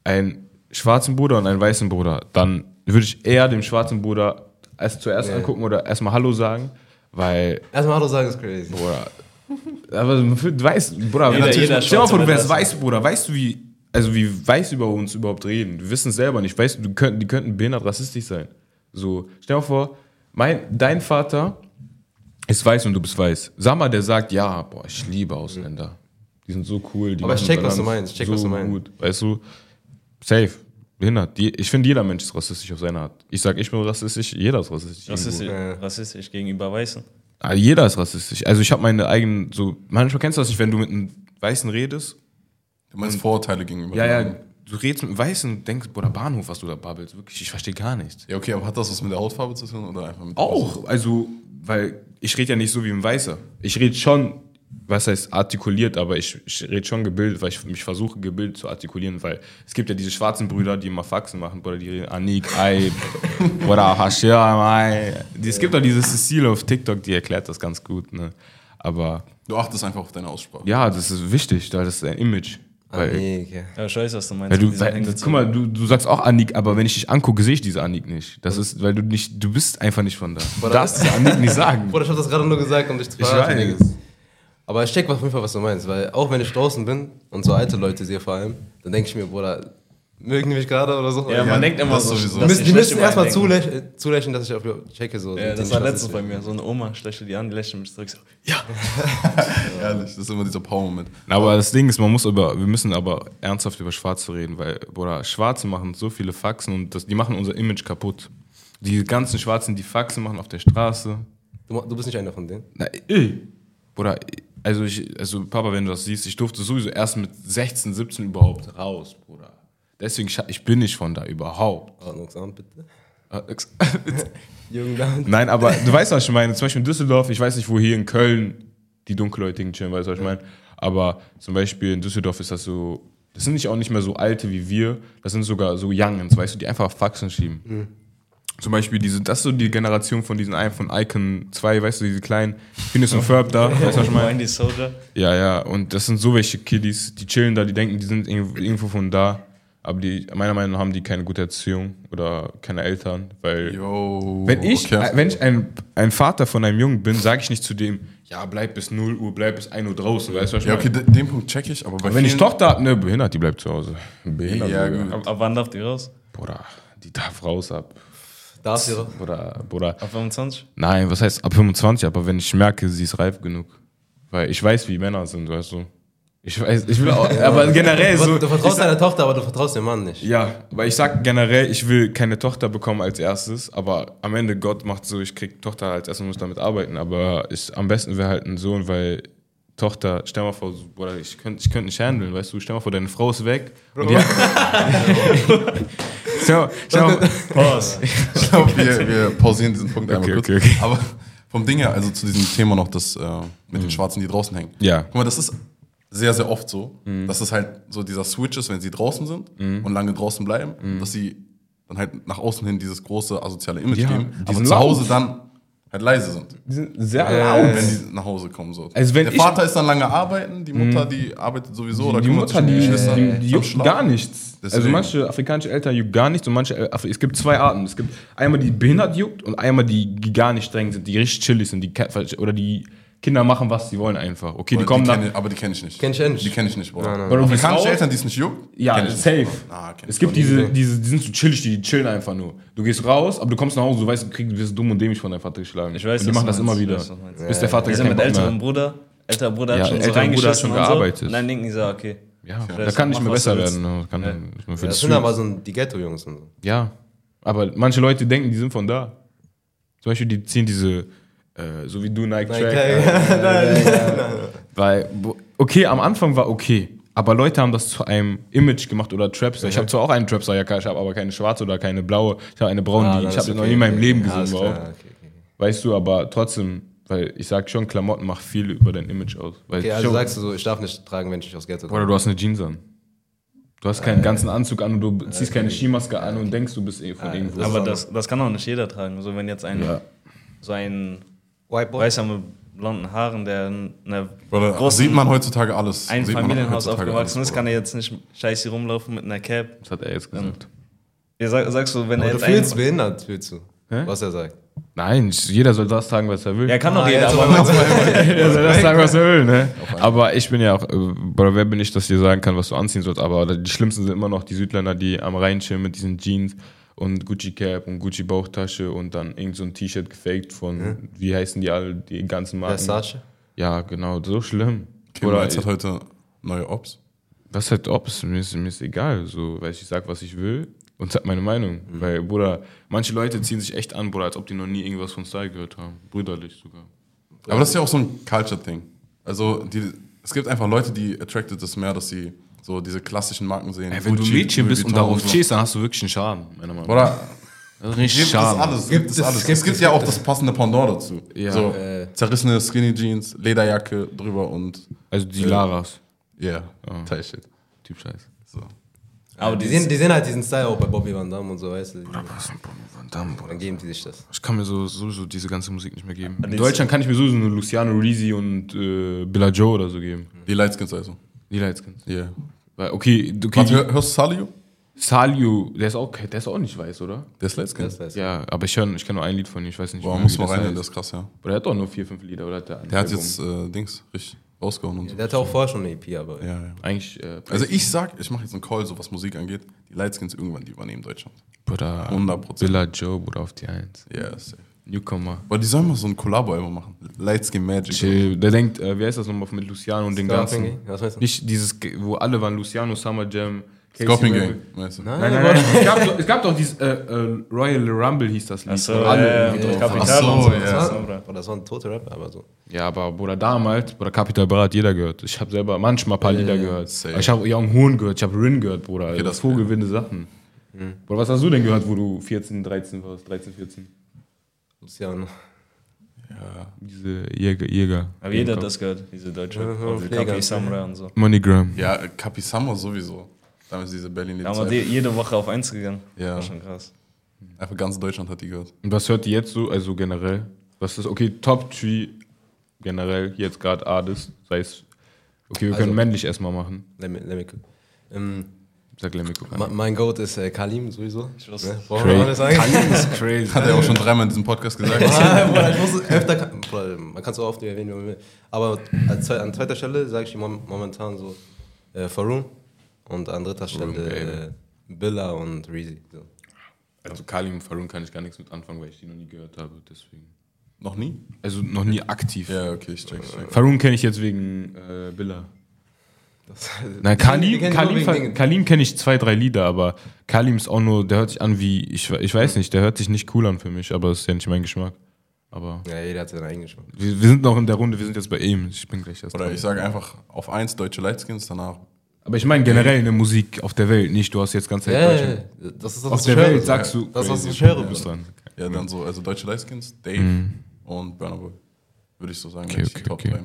einen schwarzen Bruder und einen weißen Bruder, dann würde ich eher dem schwarzen Bruder erst zuerst Ja. angucken oder erstmal Hallo sagen, weil, Erstmal Hallo sagen ist crazy. Bruder, aber du weißt, Bruder, Jeder- natürlich- jeder stell dir mal vor, du wärst weiß Bruder, weißt du, wie, also wie weiß über uns überhaupt reden? Wir wissen es selber nicht. Weißt du, könnt, die könnten behindert rassistisch sein. So, stell dir mal vor, mein, dein Vater ist weiß und du bist weiß. Sag mal, der sagt, ja, boah, ich liebe Ausländer. Die sind so cool. Die Aber ich check, was du meinst. Ich check, so was du meinst. Gut. Weißt du, safe, behindert. Die, ich finde, jeder Mensch ist rassistisch auf seine Art. Ich sag, ich bin rassistisch, jeder ist rassistisch. Rassistisch. Ja. rassistisch gegenüber Weißen. Ah, jeder ist rassistisch. Also ich habe meine eigenen, so, manchmal kennst du das nicht, wenn du mit einem Weißen redest. Du meinst Vorurteile gegenüber Ja, ja, du redest mit einem Weißen und denkst, boah, der Bahnhof, was du da babbelst, wirklich, ich verstehe gar nichts. Ja, okay, aber hat das was mit der Hautfarbe zu tun oder einfach mit Auch, also, weil ich rede ja nicht so wie ein Weißer. Ich rede schon, was heißt artikuliert, aber ich, ich rede schon gebildet, weil ich mich versuche, gebildet zu artikulieren, weil es gibt ja diese schwarzen Brüder, die immer Faxen machen, oder die reden Anik, Ei, oder Hashir. Es gibt auch diese Cecile auf TikTok, die erklärt das ganz gut, ne? Aber Du achtest einfach auf deine Aussprache. ja, das ist wichtig, weil das ist ein Image. Weil, okay. Ja, ich weiß, was du meinst. Weil du, weil, guck mal, du, du sagst auch Anik, aber wenn ich dich angucke, sehe ich diese Anik nicht. Das ist, weil du nicht, du bist einfach nicht von da. Du darfst diese Anik nicht sagen. Bruder, ich hab das gerade nur gesagt, um dich zu Ich verarschen. weiß. Aber ich check auf jeden Fall, was du meinst, weil auch wenn ich draußen bin und so alte Leute sehe vor allem, dann denke ich mir, Bruder, mögen mich gerade oder so. Ja, man denkt immer so. sowieso. die dass müssen, die müssen erstmal zulächeln, zulächeln, dass ich auf checke. So, Ja, das war letztens bei mir. So eine Oma lächelt die an, die lächelt mich zurück. So, ja. Ehrlich, das ist immer dieser Power-Moment. Aber das Ding ist, man muss über, wir müssen aber ernsthaft über Schwarze reden, weil, Bruder, Schwarze machen so viele Faxen und das, die machen unser Image kaputt. Die ganzen Schwarzen, die Faxen machen auf der Straße. Du, du bist nicht einer von denen. Na, ey. Bruder, also ich, also Papa, wenn du das siehst, ich durfte sowieso erst mit 16, 17 überhaupt raus, Bruder. Deswegen, ich, ich bin nicht von da überhaupt. Ordnungsamt, bitte. Jugendamt. Nein, aber du weißt, was ich meine. Zum Beispiel in Düsseldorf, ich weiß nicht, wo hier in Köln die Dunkelhäutigen chillen, weißt du, was ich meine? Aber zum Beispiel in Düsseldorf ist das so, das sind nicht auch nicht mehr so alte wie wir, das sind sogar so Youngens, weißt du, die einfach Faxen schieben. Zum Beispiel, diese, das ist so die Generation von diesen von Icon 2, weißt du, diese kleinen Phineas und Ferb da, weißt du, was ich meine? Soldier. Ja, ja, und das sind so welche Kiddies, die chillen da, die denken, die sind irgendwo von da, aber die, meiner Meinung nach haben die keine gute Erziehung oder keine Eltern, weil Yo. wenn ich, okay. wenn ich ein, ein Vater von einem Jungen bin, sage ich nicht zu dem, ja, bleib bis 0 Uhr, bleib bis 1 Uhr draußen, weißt du, was ich Ja, okay, de- den Punkt check ich, aber bei Wenn ich Tochter habe, ne, behindert, die bleibt zu Hause. Behindert, Ja. Ab, ab wann darf die raus? Bruder, die darf raus ab. Darf sie doch. Bruder, Bruder. Ab 25? Nein, was heißt ab 25, aber wenn ich merke, sie ist reif genug. Weil ich weiß, wie Männer sind, weißt du. Ich weiß, ich will auch, aber generell Du, so. du vertraust deiner Tochter, aber du vertraust dem Mann nicht. Ja, weil ich sag generell, ich will keine Tochter bekommen als erstes, aber am Ende Gott macht so, ich krieg Tochter als erstes, muss damit arbeiten, aber ich, am besten wäre halt ein Sohn, weil Tochter, stell mal vor, Bruder, ich könnte ich könnt nicht handeln, weißt du, stell mal vor, deine Frau ist weg. Und die stell mal, Pause. Ich glaube, wir, wir pausieren diesen Punkt einmal Okay, kurz. okay, okay. Aber vom Ding her, also zu diesem Thema noch, das äh, mit den Schwarzen, die draußen hängen. Ja. Guck mal, das ist sehr, sehr oft so, dass es halt so dieser Switch ist, wenn sie draußen sind und lange draußen bleiben, dass sie dann halt nach außen hin dieses große asoziale Image Ja, geben, die aber zu Hause dann halt leise sind. die sind sehr Und wenn die nach Hause kommen. So. Also wenn Der Vater ist dann lange arbeiten, die Mutter, die arbeitet sowieso oder die Mutter, die, die, die juckt gar nichts. Also Deswegen. manche afrikanische Eltern juckt gar nichts und manche, äh, Afri- es gibt zwei Arten. Es gibt einmal die behindert juckt und einmal die, die gar nicht streng sind, die richtig chillig sind, die oder die Kinder machen, was sie wollen einfach. Okay, die Aber kommen die dann. kenn ich, aber die kenne ich nicht. Kenn ich nicht. Die kenne ich nicht, Bruder. Nein, nein, nein. Afrikanische Frau- Eltern, die es nicht juckt? Ja, ich nicht, safe. Bruder. Ah, kenn es ich gibt diese, diese, die sind so chillig, die chillen einfach nur. Du gehst raus, aber du kommst nach Hause, du weißt, du kriegst, du wirst dumm und dämlich von deinem Vater geschlagen. Ich weiß, und die machen das immer wieder. weiß, meinst. Bis der Vater keinen mit älterem. Bruder. Älterer Bruder Ja, hat schon so Bruder hat schon so. gearbeitet. Und dann denken die so, okay. Ja, da kann nicht mehr besser werden. ne? Ja. Das sind aber so die Ghetto-Jungs und so. Ja, aber manche Leute denken, die sind von da. Zum Beispiel, die ziehen diese, äh, so wie du Nike Track. Weil, bo- okay, am Anfang war okay, aber Leute haben das zu einem Image gemacht oder Trapstar. Ich habe zwar auch eine Trapstar-Jacke, ich habe aber keine schwarze oder keine blaue. Ich habe eine braune, Ah, die ich habe noch okay, nie in meinem. Leben gesehen klar, okay, okay. Weißt du, aber trotzdem, weil ich sag schon, Klamotten macht viel über dein Image aus. Weil Okay, also schon, sagst du so, ich darf nicht tragen, wenn ich aus Ghetto oder du hast eine Jeans an. Du hast keinen ganzen Anzug an und du ziehst keine Skimaske an und denkst, du bist eh von irgendwo. Aber das, das kann auch nicht jeder tragen. So, wenn jetzt ein, Ja. so ein White Boy? weißer mit blonden Haaren, der Bruder, großen sieht man heutzutage alles. ein Sieht Familienhaus aufgewachsen alles, ist, kann er jetzt nicht scheiße rumlaufen mit einer Cap. Das hat er jetzt gesagt. Wie sag, sagst du, wenn Aber er du jetzt fühlst ein, behindert, fühlst du, Hä? was er sagt. Nein, jeder soll das sagen, was er will. Ja, kann doch Ah, jeder, aber aber- Jeder soll das sagen, was er will, ne? Aber ich bin ja auch, äh, Bruder, wer bin ich, dass dir sagen kann, was du anziehen sollst? Aber die schlimmsten sind immer noch die Südländer, die am Rhein chillen mit diesen Jeans und Gucci Cap und Gucci Bauchtasche und dann irgend so ein T-Shirt gefaked von, wie heißen die alle, die ganzen Marken? Versace? Ja, genau, so schlimm. Kim Oder hat heute neue Ops. was halt ist mir, ist mir ist egal, so, weil ich sag, was ich will und sag meine Meinung. Weil, Bruder, manche Leute ziehen sich echt an, Bruder, als ob die noch nie irgendwas von Style gehört haben. Brüderlich sogar. Aber das ist ja auch so ein Culture-Thing. Also die, es gibt einfach Leute, die attracted es mehr, dass sie so diese klassischen Marken sehen. Ey, wenn du Gucci, Mädchen bist und darauf so. stehst, dann hast du wirklich einen Schaden, meiner Meinung nach. Oder richtig gibt es Schaden. alles. Gibt es es- alles. gibt Es gibt es- ja auch das passende Pendant dazu. Ja. so Äh. zerrissene Skinny Jeans, Lederjacke drüber und Also die Laras. yeah, Teil Shit. Typ Scheiß. So. aber Die sehen, die sehen halt diesen Style auch bei Bobby Van Damme und so, weißt du. Was ist ein Bobby Van Damme, Bruder? Dann geben die sich das. Ich kann mir so, sowieso diese ganze Musik nicht mehr geben. In Deutschland kann ich mir sowieso nur Luciano Risi und äh, Billa Joe oder so geben. Die Lightskins also. Die Lightskins. Yeah. Weil, okay, okay Warte, hörst du Salio? Saliu, der ist, auch, der ist auch nicht weiß, oder? Der ist heißt, Ja, aber ich, hör, ich kenne nur ein Lied von ihm, ich weiß nicht Boah, muss das rein, das ist krass, ja. Aber der hat doch nur vier, fünf Lieder, oder? hat Der, Der hat jetzt äh, Dings, richtig. rausgehauen und so. Der hatte auch vorher schon eine EP, aber. Ja, ja. Eigentlich, äh, Also ich sag, ich mache jetzt einen Call, so was Musik angeht. Die Lightskins irgendwann, die übernehmen Deutschland. Bruder, 100%. Villa Joe, Bruder, auf die Eins. Ja, safe. Newcomer. Aber die sollen mal so ein Collabo-Album machen. Lightskin Magic. Chill. Der denkt, äh, wie heißt das nochmal mit Luciano und den ganzen. Gang? Was meinst du? Nicht dieses, wo alle waren, Luciano, Summer Jam, Casey Scorpion. Gang, weißt du? Nein, Nein, nein, nein. es, gab doch, es gab doch dieses äh, äh, Royal Rumble hieß das Lied. Achso, alle ja, ja. Kapital Ach so, und so. ja. das so. Oder das war ein toter Rapper, aber so. Ja, aber Bruder, damals, Bruder, Capital Bra hat jeder gehört. Ich habe selber manchmal ein paar Lieder gehört. Ich habe Young Hoon gehört, ich habe Rin gehört, Bruder. Okay, das das vogelwinde Sachen. Bruder, was hast du denn gehört, wo du 14, 13 warst? 13, 14? Luciano. Diese Jäger. Jäger. Aber jeder hat das gehört, diese deutsche. Ja, Also. Kapi Samurai und so. Moneygram. Ja, Capi Summer sowieso. Damals diese berlin Da haben wir die jede Woche auf eins gegangen. Ja. War schon krass. Einfach ganz Deutschland hat die gehört. Und was hört ihr jetzt so, also generell? Was ist, okay, Top 3 generell, jetzt gerade Artist, sei es, okay, wir können Also- männlich erstmal machen. Let me, let me cook. Ähm, Sag Lemiko. ma- mein Goat ist äh, Kalim sowieso. Ich wusste. Ne? Brauchen wir noch nicht sagen? ist crazy. Hat er auch schon dreimal in diesem Podcast gesagt. Bruder, ich muss öfter, Bruder, man kann es so oft erwähnen, wie man will. Aber als, an zweiter Stelle sage ich mom momentan so äh, Faroon und an dritter Stelle äh, Billa und Reezy. So. Also Kalim und Farun kann ich gar nichts mit anfangen, weil ich die noch nie gehört habe, deswegen. Noch nie? Also noch nie aktiv. Ja, okay, ich check. Ich check. Farun kenne ich jetzt wegen äh, Billa. Das, Die Kalim, Kalim, Dingen. Kalim kenne ich zwei, drei Lieder, aber Kalim ist auch nur, der hört sich an wie, ich, ich weiß nicht, der hört sich nicht cool an für mich, aber das ist ja nicht mein Geschmack. Aber Ja, jeder hat seinen eigenen Geschmack. wir, wir sind noch in der Runde, wir sind jetzt bei ihm. Ich bin gleich erst Oder dran. ich sage einfach auf eins deutsche Lightskins, danach. Aber ich meine generell in der Musik auf der Welt, nicht, du hast jetzt ganz Deutschland. ja. das ist das, Auf was der ich höre, Welt so. sagst du, Das ist, was ich höre. du bist dran. Ja, dann so, also deutsche Lightskins, Dave und Burna Boy. Würde ich so sagen, Okay, ich okay, Top okay.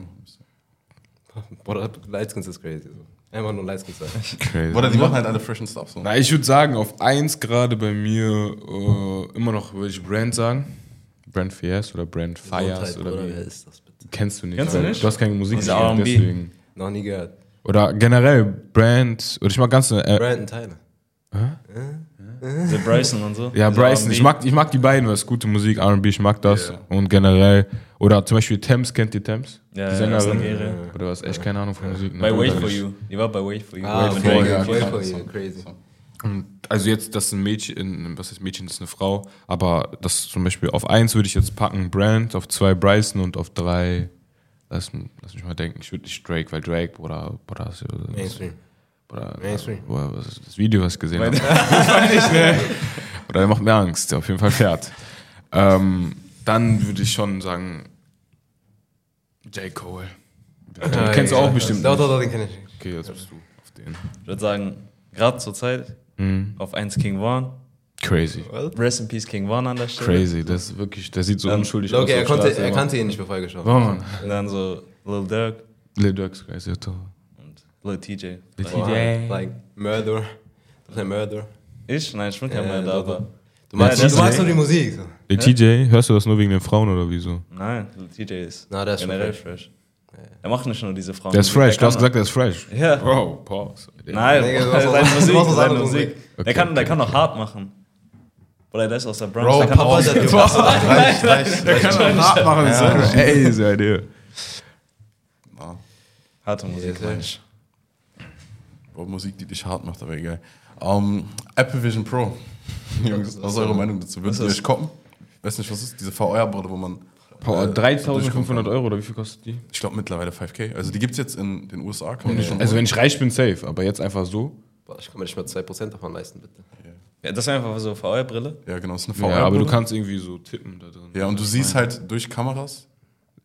3 machen müsste. Bruder, Lightskins ist crazy. So. Einfach nur Lightskins sagen. Crazy. Oder die machen halt alle freshen Stuff so. Na, ich würde sagen, auf eins gerade bei mir äh, immer noch würde ich Brand sagen. Brand Fierce oder Brand Fires oder Bruder, wie. wer ist das bitte? Kennst du nicht? Kennst du nicht? Du hast keine Musik gehört, R&B. deswegen. Noch nie gehört. Oder generell Brand, oder ich mag ganze. Äh, Brandon Tyler. The Bryson und so. ja, Diese Bryson, ich mag, ich mag die beiden, was gute Musik, RB, ich mag das. Ja. Und generell, oder zum Beispiel Thames, kennt ihr Thames? Ja, die ja, Sängerin. Nigeria. Oder du hast echt keine Ahnung von Musik. ne? Bei Wait Oder For? You. Die war bei Wait For You. Ah, Wait. For ja, You, Wait For You, crazy. Und Also jetzt, das ist ein Mädchen, was ist Mädchen, das ist eine Frau, aber das zum Beispiel auf eins würde ich jetzt packen Brand, auf zwei Bryson und auf drei, lass, lass mich mal denken, ich würde nicht Drake, weil Drake, oder, oder, das, Mainstream. oder Mainstream. Boah, was ist das Video, was ich gesehen habe. nicht, ne? Oder der macht mir Angst, auf jeden Fall fährt. Ähm, dann würde ich schon sagen, J. Cole. Den kennst du auch bestimmt. Doch, doch, doch, den kenne ich. Okay, jetzt bist du auf den. Ich würde sagen, gerade zur Zeit Mhm. auf 1 King One. Crazy. Rest in Peace King One an der Stelle. Crazy, das ist wirklich, der sieht so Dann- unschuldig aus. Okay, er, konnte, Straße, er kannte ihn nicht, bevor er geschaut Oh, Mann. Und dann so Lil Durk Lil Durk's crazy, ja, toll. und Lil TJ. Lil TJ. Like, Murder. Das ist ein Murder. Ich? Nein, ich bin kein Ja, doch, doch. aber. Du magst, Ja, du nur die Musik. So. Lil TJ, hörst du das nur wegen den Frauen oder wieso? Nein, Lil TJ ist Na, der ist generell fresh. fresh. Er macht nicht nur diese Frauen. Der ist fresh, du hast gesagt, der ist fresh. Ja. Bro, pause. Nein, seine Musik, seine Musik. Musik. Der Okay, kann, der okay. kann auch hart machen. Oder der ist aus der Bronx. Bro, der kann Papa, auch, der reicht, reicht, reicht. kann auch hart machen, ja. Ey, seid ihr. Ah, harte Musik. Bro, Musik, die dich hart macht, aber egal. Ähm, Apple Vision Pro. Jungs, was ist eure Meinung dazu? Würdet ihr euch koppen? Weiß nicht, was ist diese VR-Brille, wo man. Äh, 3500 Euro oder wie viel kostet die? Ich glaube mittlerweile 5K. Also die gibt es jetzt in den USA. Kann man die schon Also holen. wenn ich reich bin, safe, aber jetzt einfach so. Boah, ich kann mir nicht mal 2% davon leisten, bitte. Ja, das ist einfach so VR-Brille. ja, genau, das ist eine Ja, VR-Brille. aber du kannst irgendwie so tippen da drin. Ja, und du siehst halt durch Kameras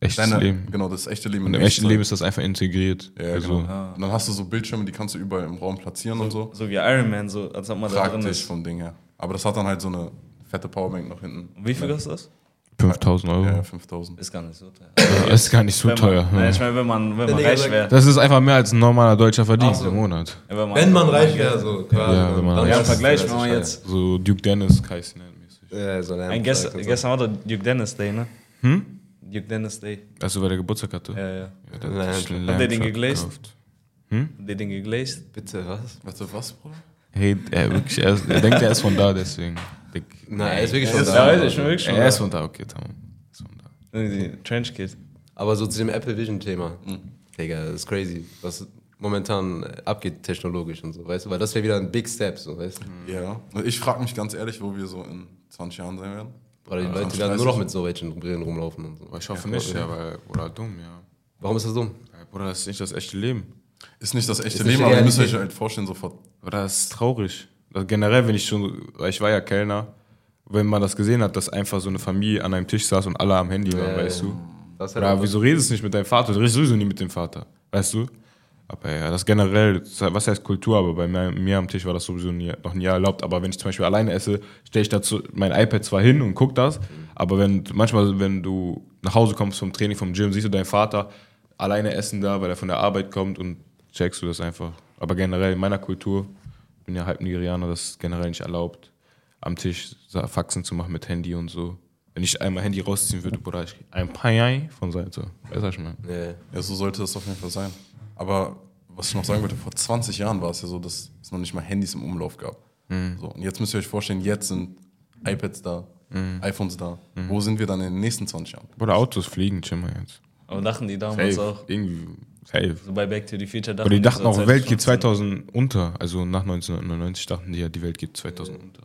Echtes deine, Leben. genau, das echte Leben. Und im echten Leben ist das einfach integriert. Ja, also, genau. Und dann hast du so Bildschirme, die kannst du überall im Raum platzieren und so. So wie Iron Man, so, als ob man da drin Praktisch ist. vom Ding her. Aber das hat dann halt so eine fette Powerbank noch hinten. Und wie viel kostet das? 5000 Euro. Ja, 5000. Ist gar nicht so teuer. Das ist gar nicht so Wenn teuer. Man, nein, ja. ich meine, wenn man, wenn man reich wäre. Das ist einfach mehr als ein normaler deutscher Verdienst so. im Monat. Wenn man reich wäre, so quasi. Ja, wenn man dann reich Ja, im Vergleich, wenn man jetzt. So Duke Dennis, Kai mäßig. Ja, so Ein gestern, gestern war der Duke Dennis Day, ne? Hm? Duke Dennis Day. Also, weil der Geburtstag hatte. Ja, ja. Ja, der hat Habt ihr den geglaced? gekauft. Habt ihr den geglaced? Bitte, was? Warte, was, Bruder? Hey, er, wirklich, er, ist, er denkt, er ist von da, deswegen. Dick. Nein, er ist wirklich Ja, schon ja, da. ich, ich bin wirklich schon. Er ist von da, okay, tamam. Ist von da. Die Trench Kid. Aber so zu dem Apple Vision Thema. Digga, das ist crazy, was momentan abgeht technologisch und so, weißt du? Weil das wäre wieder ein Big Step, so, weißt du? Ja. Und ich frage mich ganz ehrlich, wo wir so in 20 Jahren sein werden. Oder die Ja, Leute 20, werden nur noch 30. mit so welchen Brillen rumlaufen und so. Ich hoffe nicht, ja, weil, oder dumm, ja. Warum ist das dumm? Ja, Bruder, das ist nicht das echte Leben. Ist nicht das echte Leben, aber ihr müsst euch halt vorstellen, sofort. Das ist traurig. Also generell, wenn ich schon, weil ich war ja Kellner, wenn man das gesehen hat, dass einfach so eine Familie an einem Tisch saß und alle am Handy waren, Ja, weißt du? Das halt Oder wieso redest du nicht mit deinem Vater? Du redest sowieso nie mit dem Vater, weißt du? Aber ja, das generell, was heißt Kultur, aber bei mir, mir am Tisch war das sowieso nie, noch nie erlaubt. Aber wenn ich zum Beispiel alleine esse, stelle ich dazu mein iPad zwar hin und guck das, aber wenn manchmal, wenn du nach Hause kommst vom Training, vom Gym, siehst du deinen Vater alleine essen da, weil er von der Arbeit kommt und checkst du das einfach. Aber generell in meiner Kultur, ich bin ja halb Nigerianer, das ist generell nicht erlaubt, am Tisch Faxen zu machen mit Handy und so. Wenn ich einmal Handy rausziehen würde, Bruder, ich ein Payai von Seite. Weißt du, was ich meine? Ja. Ja, so sollte es auf jeden Fall sein. Aber was ich noch sagen wollte, vor 20 Jahren war es ja so, dass es noch nicht mal Handys im Umlauf gab. So, und jetzt müsst ihr euch vorstellen, jetzt sind iPads da, iPhones da. Wo sind wir dann in den nächsten 20 Jahren? Oder Autos fliegen, chill mal jetzt. Aber dachten die damals Safe. auch, Irgendwie, safe. so bei Back to the Future dachten Aber die dachten auch, Welt geht 2015. 2000 unter. Also nach 1999 dachten die ja, die Welt geht 2000 unter.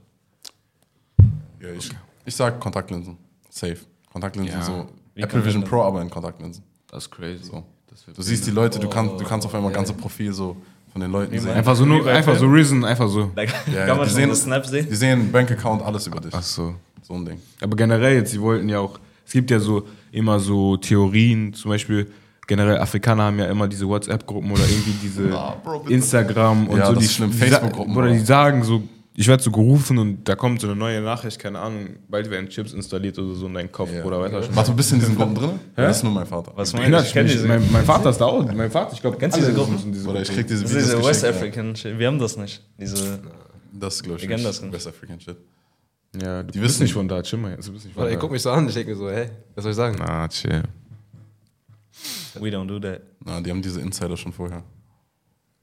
Ja, ich, ich sag Kontaktlinsen. Safe. Kontaktlinsen Ja. so. Wie Apple Vision? Pro, aber in Kontaktlinsen. Das ist crazy. So. Das Du siehst die Leute, du kannst, du kannst auf einmal ganze Profil so von den Leuten sehen. einfach so, nur, einfach so? Risen, einfach so. Da Ja, kann ja, man die sehen- das Snap sehen. Die sehen Bankaccount, alles über dich. Ach so. So ein Ding. Aber generell jetzt, sie wollten ja auch, es gibt ja so immer so Theorien, zum Beispiel generell Afrikaner haben ja immer diese WhatsApp-Gruppen oder irgendwie diese Ah, Bro. Instagram und Ja, so. das die, ist schlimm, die sa- Facebook-Gruppen, Oder die sagen so, ich werde so gerufen und da kommt so eine neue Nachricht, keine Ahnung, bald werden Chips installiert oder so in deinen Kopf Ja. oder weiter. Warte, du bist in diesen Gruppen drin? Ja, das ist nur mein Vater. Was meinst du? Ich kenne diese, mein, mein Vater ist da auch. Mein Vater, ich glaube, Kennst du diese Gruppen? Oder ich krieg diese das Videos ist diese West African Shit. Wir haben das nicht. Diese, Das glaube ich, Wir kennen das nicht. West African Shit. Ja, du Die bist wissen- nicht von da, chill mal jetzt. Du bist nicht von Oder da. ich guck mich so an, ich denke mir so, hä, was soll ich sagen? Ah, chill. We don't do that. Na, die haben diese Insider schon vorher.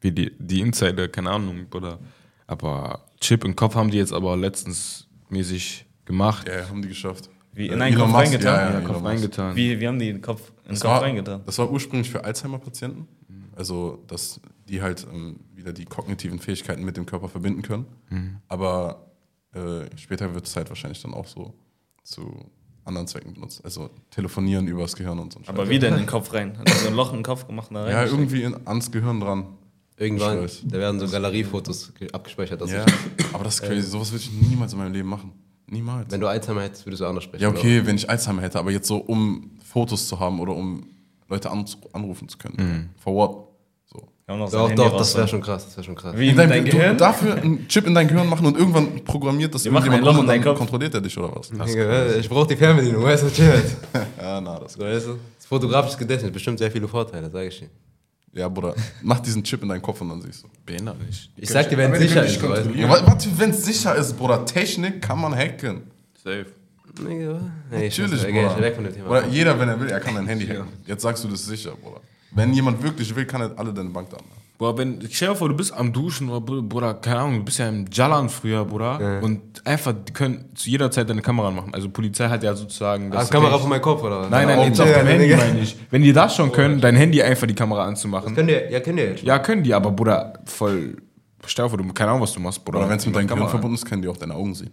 Wie die, die Insider, keine Ahnung, Bruder. Aber Chip im Kopf haben die jetzt aber letztens mäßig gemacht. Ja, haben die geschafft. Wie Äh, in einen Elon Kopf Musk, reingetan? Ja, ja, Elon Kopf reingetan. Wie, wir haben die in den Kopf, in den Kopf war, reingetan. das war ursprünglich für Alzheimer-Patienten. Also, dass die halt ähm, wieder die kognitiven Fähigkeiten mit dem Körper verbinden können. Mhm. Aber äh, später wird es halt wahrscheinlich dann auch so zu anderen Zwecken benutzt. Also telefonieren übers Gehirn und so. ein Aber Scheiß. wie denn in den Kopf rein? Hat er so ein Loch im Kopf gemacht da rein? Ja, irgendwie in, ans Gehirn dran. Irgendwann, da werden so Galeriefotos ge- abgespeichert. Dass Ja, ich, aber das ist crazy. Sowas würde ich niemals in meinem Leben machen. Niemals. wenn du Alzheimer hättest, würdest du anders sprechen. Ja, okay, wenn ich Alzheimer hätte, aber jetzt so, um Fotos zu haben oder um Leute anzu- anrufen zu können. For what? So. Wir haben noch sein Doch, doch, das wäre ne? schon krass, das wäre schon krass. Wie in Dein, dein du Gehirn? dafür einen Chip in dein Gehirn machen und irgendwann programmiert das irgendjemand um und dann Kopf. kontrolliert er dich oder was? Ich brauche die Fernbedienung, weißt du, chill. Ja, na, das Weißt du? Das fotografische Gedächtnis bestimmt sehr viele Vorteile, sage ich dir. Ja, Bruder, mach diesen Chip in deinen Kopf und dann siehst du. Behindert nicht. Ich sag dir, wenn es sicher ist, warte, wenn es sicher ist, Bruder, Technik kann man hacken. Safe. Nee, ich Natürlich, okay, Bruder. ich weg von dem Thema. Bruder, jeder, wenn er will, er kann dein Handy hacken. Jetzt sagst du das ist sicher, Bruder. Wenn jemand wirklich will, kann er alle deine Bankdaten haben. Boah, wenn, stell dir vor, du bist am Duschen oder, Br- Bruder, keine Ahnung, du bist ja im Jalan früher, Bruder, und einfach, die können zu jeder Zeit deine Kamera machen. Also Polizei hat ja sozusagen Ah, das Kamera Recht- von meinem Kopf, oder was? Nein, nein, jetzt auf Ja, dem Handy meine ich. Wenn die das schon können, dein Handy einfach die Kamera anzumachen. Könnt ihr, ja, könnt ihr jetzt schon. Ja, können die, aber Bruder, voll, stell dir vor, du, keine Ahnung, was du machst, Bruder. Oder wenn es mit Die deinem Kamera Gehirn verbunden ist, können die auch deine Augen sehen.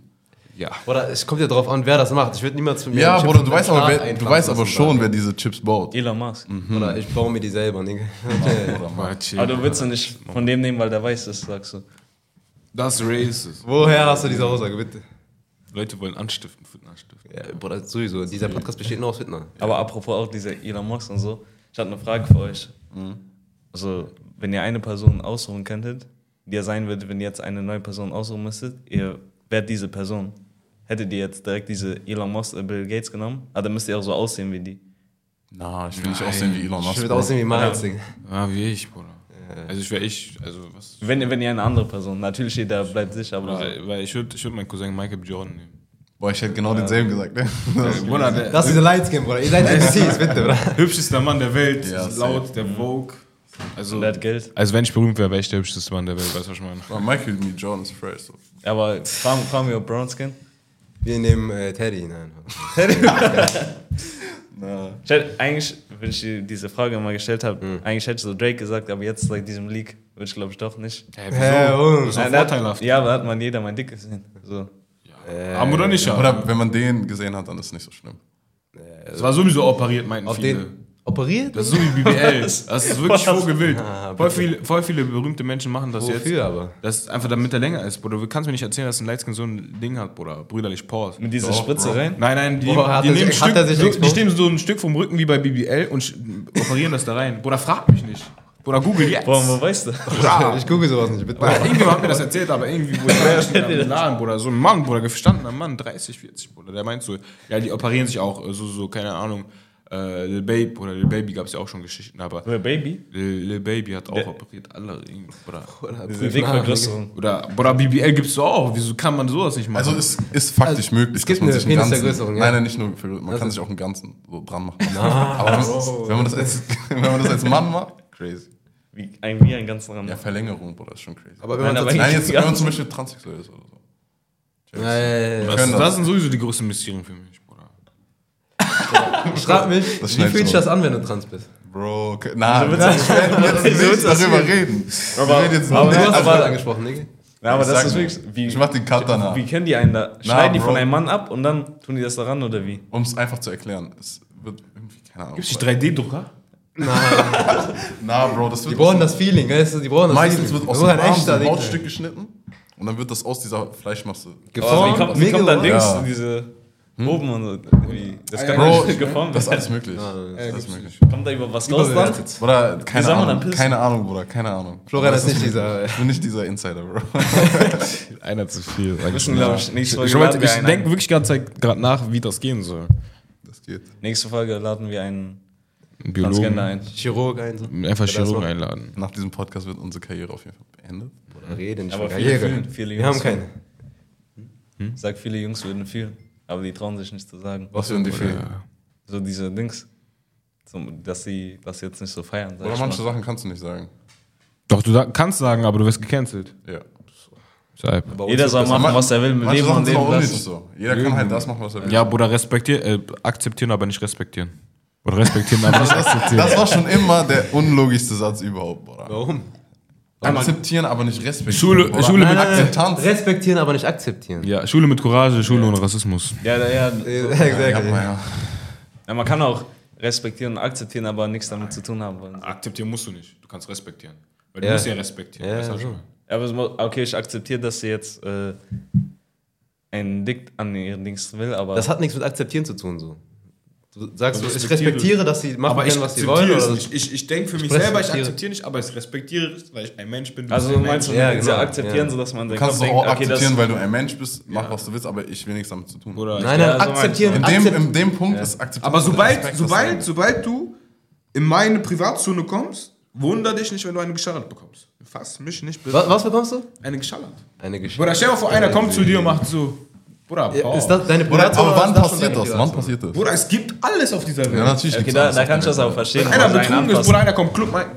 Ja. Oder es kommt ja drauf an, wer das macht. Ich würde niemals für mich Ja, Bruder, du weißt aber, wer, du weißt aber schon, wer diese Chips baut. Elon Musk. Oder ich baue mir die selber, chill. Aber du willst du nicht von dem nehmen, weil der weiß ist, sagst du. Das ist racist. Woher hast du diese Aussage, bitte? Leute wollen anstiften, Fitness anstiften. Ja, Bruder, sowieso. Dieser Podcast besteht nur aus Fitner. Aber apropos auch dieser Elon Musk und so, ich hatte eine Frage für euch. Also, wenn ihr eine Person aussuchen könntet, die ihr sein würdet, wenn ihr jetzt eine neue Person aussuchen müsstet, ihr wärt diese Person. Hättet ihr jetzt direkt diese Elon Musk, äh, Bill Gates genommen? Aber dann müsst ihr auch so aussehen wie die. Na, ich will nicht aussehen wie Elon Musk. Ich würde aussehen wie Miles, Digga. Ah, wie ich, Bruder. Also ich wäre ich, also was... Wenn, ihr- wenn ihr eine andere Person, natürlich jeder bleibt sicher, aber so. Weil, weil ich würde ich würd meinen Cousin Michael. Jordan nehmen. Boah, ich hätte genau denselben gesagt, ne? Das- Bruder, der Das ist diese Lightskin, Bruder. Ihr seid MCs, bitte, Bruder. hübscheste Mann der Welt, Ja, laut, der Vogue. Also, der hat Geld. also wenn ich berühmt wäre, wäre ich der hübscheste Mann der Welt, weißt du, was ich meine? Michael B. Jordan ist fresh. So. Aber fragen, fragen wir Brown Skin. Wir nehmen äh, Teddy, nein. Ich hätte, eigentlich, wenn ich dir diese Frage mal gestellt habe, Hm. eigentlich hätte ich so Drake gesagt, aber jetzt seit diesem Leak würde ich glaube ich doch nicht. Hä, Hä, wieso? und? Das ist Nein, da hat- vorteilhaft. Ja, aber hat man jeder mein Dick gesehen. So. Aber oder nicht, ja. Oder wenn man den gesehen hat, dann ist es nicht so schlimm. Es war sowieso operiert, meinten Auf viele. den operiert? Das ist so wie BBL. Das ist wirklich vogelwild. Ah, Voll viele, voll viele berühmte Menschen machen das jetzt. Wofür aber? Das ist einfach damit er länger ist, Bruder. Du kannst mir nicht erzählen, dass ein Lightskin so ein Ding hat, Bruder. Brüderlich Pause. Mit dieser Doch, Spritze Bro. rein. Nein, nein, die, Boah, hat die, nehmen sich- hat Stück, die exposed? stehen so ein Stück vom Rücken wie bei BBL und operieren das da rein. Bruder, frag mich nicht. Bruder, google jetzt. Boah, wo weißt du? Bruder. Ich google sowas nicht, bitte. Bruder, irgendjemand hat mir das erzählt, aber irgendwie, wo ich war, im Laden, Bruder, so ein Mann, Bruder, gestandener Mann, 30, 40, Bruder, der meint so, ja, die operieren sich auch, so, so keine Ahnung, äh, Lil Baby, oder Lil Baby gab es ja auch schon Geschichten, aber Oder Baby? Lil, Lil Baby hat auch Der- operiert, alle. Diese Dickvergrößerung. Oder, Bruder, BBL gibt's doch auch, wieso kann man sowas nicht machen? Also es ist faktisch möglich, gibt dass man eine sich einen ganzen... Penisvergrößerung, ja. Nein, nein, nicht nur für... Man kann sich auch einen ganzen so dran machen. Aber wenn man, wenn, man das als, wenn man das als Mann macht, crazy. Wie ein, wie ein ganzen Rahmen. Ja, Verlängerung, Bruder, ist schon crazy. Aber wenn Nein, man aber tatsächlich- Nein, jetzt, wenn man zum Beispiel transsexuell ist oder so. Ja, ja, ja, das, das das. sind sowieso die größten Mysterien für mich, Bruder. Schreib mich, Das wie fühlt du sich das an, wenn du trans bist? Bro, okay. na, wir werden jetzt nicht darüber reden. Wir reden jetzt aber Du hast das aber- gerade angesprochen, Nigga. Ja, aber Ich das ist wirklich. Wie, ich mach den Cut danach. Wie können die einen da? Schneiden die von einem Mann ab und dann tun die das daran oder wie? Um es einfach zu erklären, es wird irgendwie, keine Ahnung. Gibt's die 3D-Drucker? Na, Bro, das wird Die brauchen das Feeling, weißt du? Die brauchen das meistens Feeling. wird aus dem Arm so ein. Hautstück geschnitten und dann wird das aus dieser Fleischmasse. Geformt, wie kommt, wie mega, kommt da oder? Dings, Ja. diese Oben und so? Wie, das kann Bro, nicht geformt das ist werden. alles möglich. Ja, das ist alles möglich. Kommt da über was raus dann? Bruder, keine Ahnung. Keine Ahnung, Bruder, keine Ahnung. Florian Das ist nicht dieser. Ich bin nicht dieser Insider, Bro. Einer zu viel. Wir müssen, glaube ich, nächste Folge Ich, wir ich einen denke wirklich die ganze Zeit gerade nach, wie das gehen soll. Das geht. Nächste Folge laden wir einen Biologen. ein. Chirurg ein. So. Einfach noch- einladen. Nach diesem Podcast wird unsere Karriere auf jeden Fall beendet. Rede nicht Aber von viele Karriere. fühlen, viele Wir haben Jungs. keine. Sag, viele Jungs würden fühlen, aber die trauen sich nicht zu sagen. Was die fehlen? Ja. So diese Dings. So, dass sie das jetzt nicht so feiern. Sag Oder ich manche mal. Sachen kannst du nicht sagen. Doch, du sag- kannst sagen, aber du wirst gecancelt. Ja. Jeder soll machen, was er will, mit Manche Leben Sachen und sind auch Leben lassen. so. Jeder kann halt das machen, was er will. Ja, Bruder, respektier, äh, akzeptieren, aber nicht respektieren. Oder respektieren, aber nicht akzeptieren. Das war schon immer der unlogischste Satz überhaupt, Bruder. Warum? Akzeptieren, aber nicht respektieren. Schule-. Schule mit- Akzeptanz. Respektieren, aber nicht akzeptieren. Ja, Schule mit Courage, Schule ohne Rassismus. Ja, ja, ja. Exactly. Ja, man kann auch respektieren und akzeptieren, aber nichts damit zu tun haben wollen. Akzeptieren musst du nicht. Du kannst respektieren. Weil du Ja. musst ja respektieren. Ja? Ja, aber okay, ich akzeptiere, dass sie jetzt äh, einen Dick an ihren Dings will, aber Das hat nichts mit akzeptieren zu tun, so. Du sagst, Du so, ich respektiere- dass sie machen ich können, was sie wollen. es Oder nicht. Ich, ich denke für mich Ich selber, ich akzeptiere nicht, aber ich respektiere es, weil ich ein Mensch bin. du also du ein meinst, du Ja, genau, ja akzeptieren, ja. sodass man Du den kannst es Kopf auch denkt, okay, akzeptieren, weil du ein Mensch bist. Mach, was du willst, aber ich will nichts damit zu tun. Oder Nein, Ja, nein, so akzeptieren. In dem, in dem Punkt ist akzeptieren. Aber sobald, Respekt, sobald, sobald du in meine Privatzone kommst, wunder dich nicht, wenn du eine geschallert bekommst. Fass mich nicht bitte. was, was bekommst du? Eine geschallert. Eine Geschichte. Bruder, stell dir vor, einer kommt zu dir und macht so. Bruder, Ja, ist das deine Bruder, aber wann ist das passiert das? Wann passiert das? Bruder, es gibt alles auf dieser Welt. Ja, natürlich. Okay, da, da du der das auch verstehen. Wenn einer betrunken ist. Bruder, einer kommt Club, meint.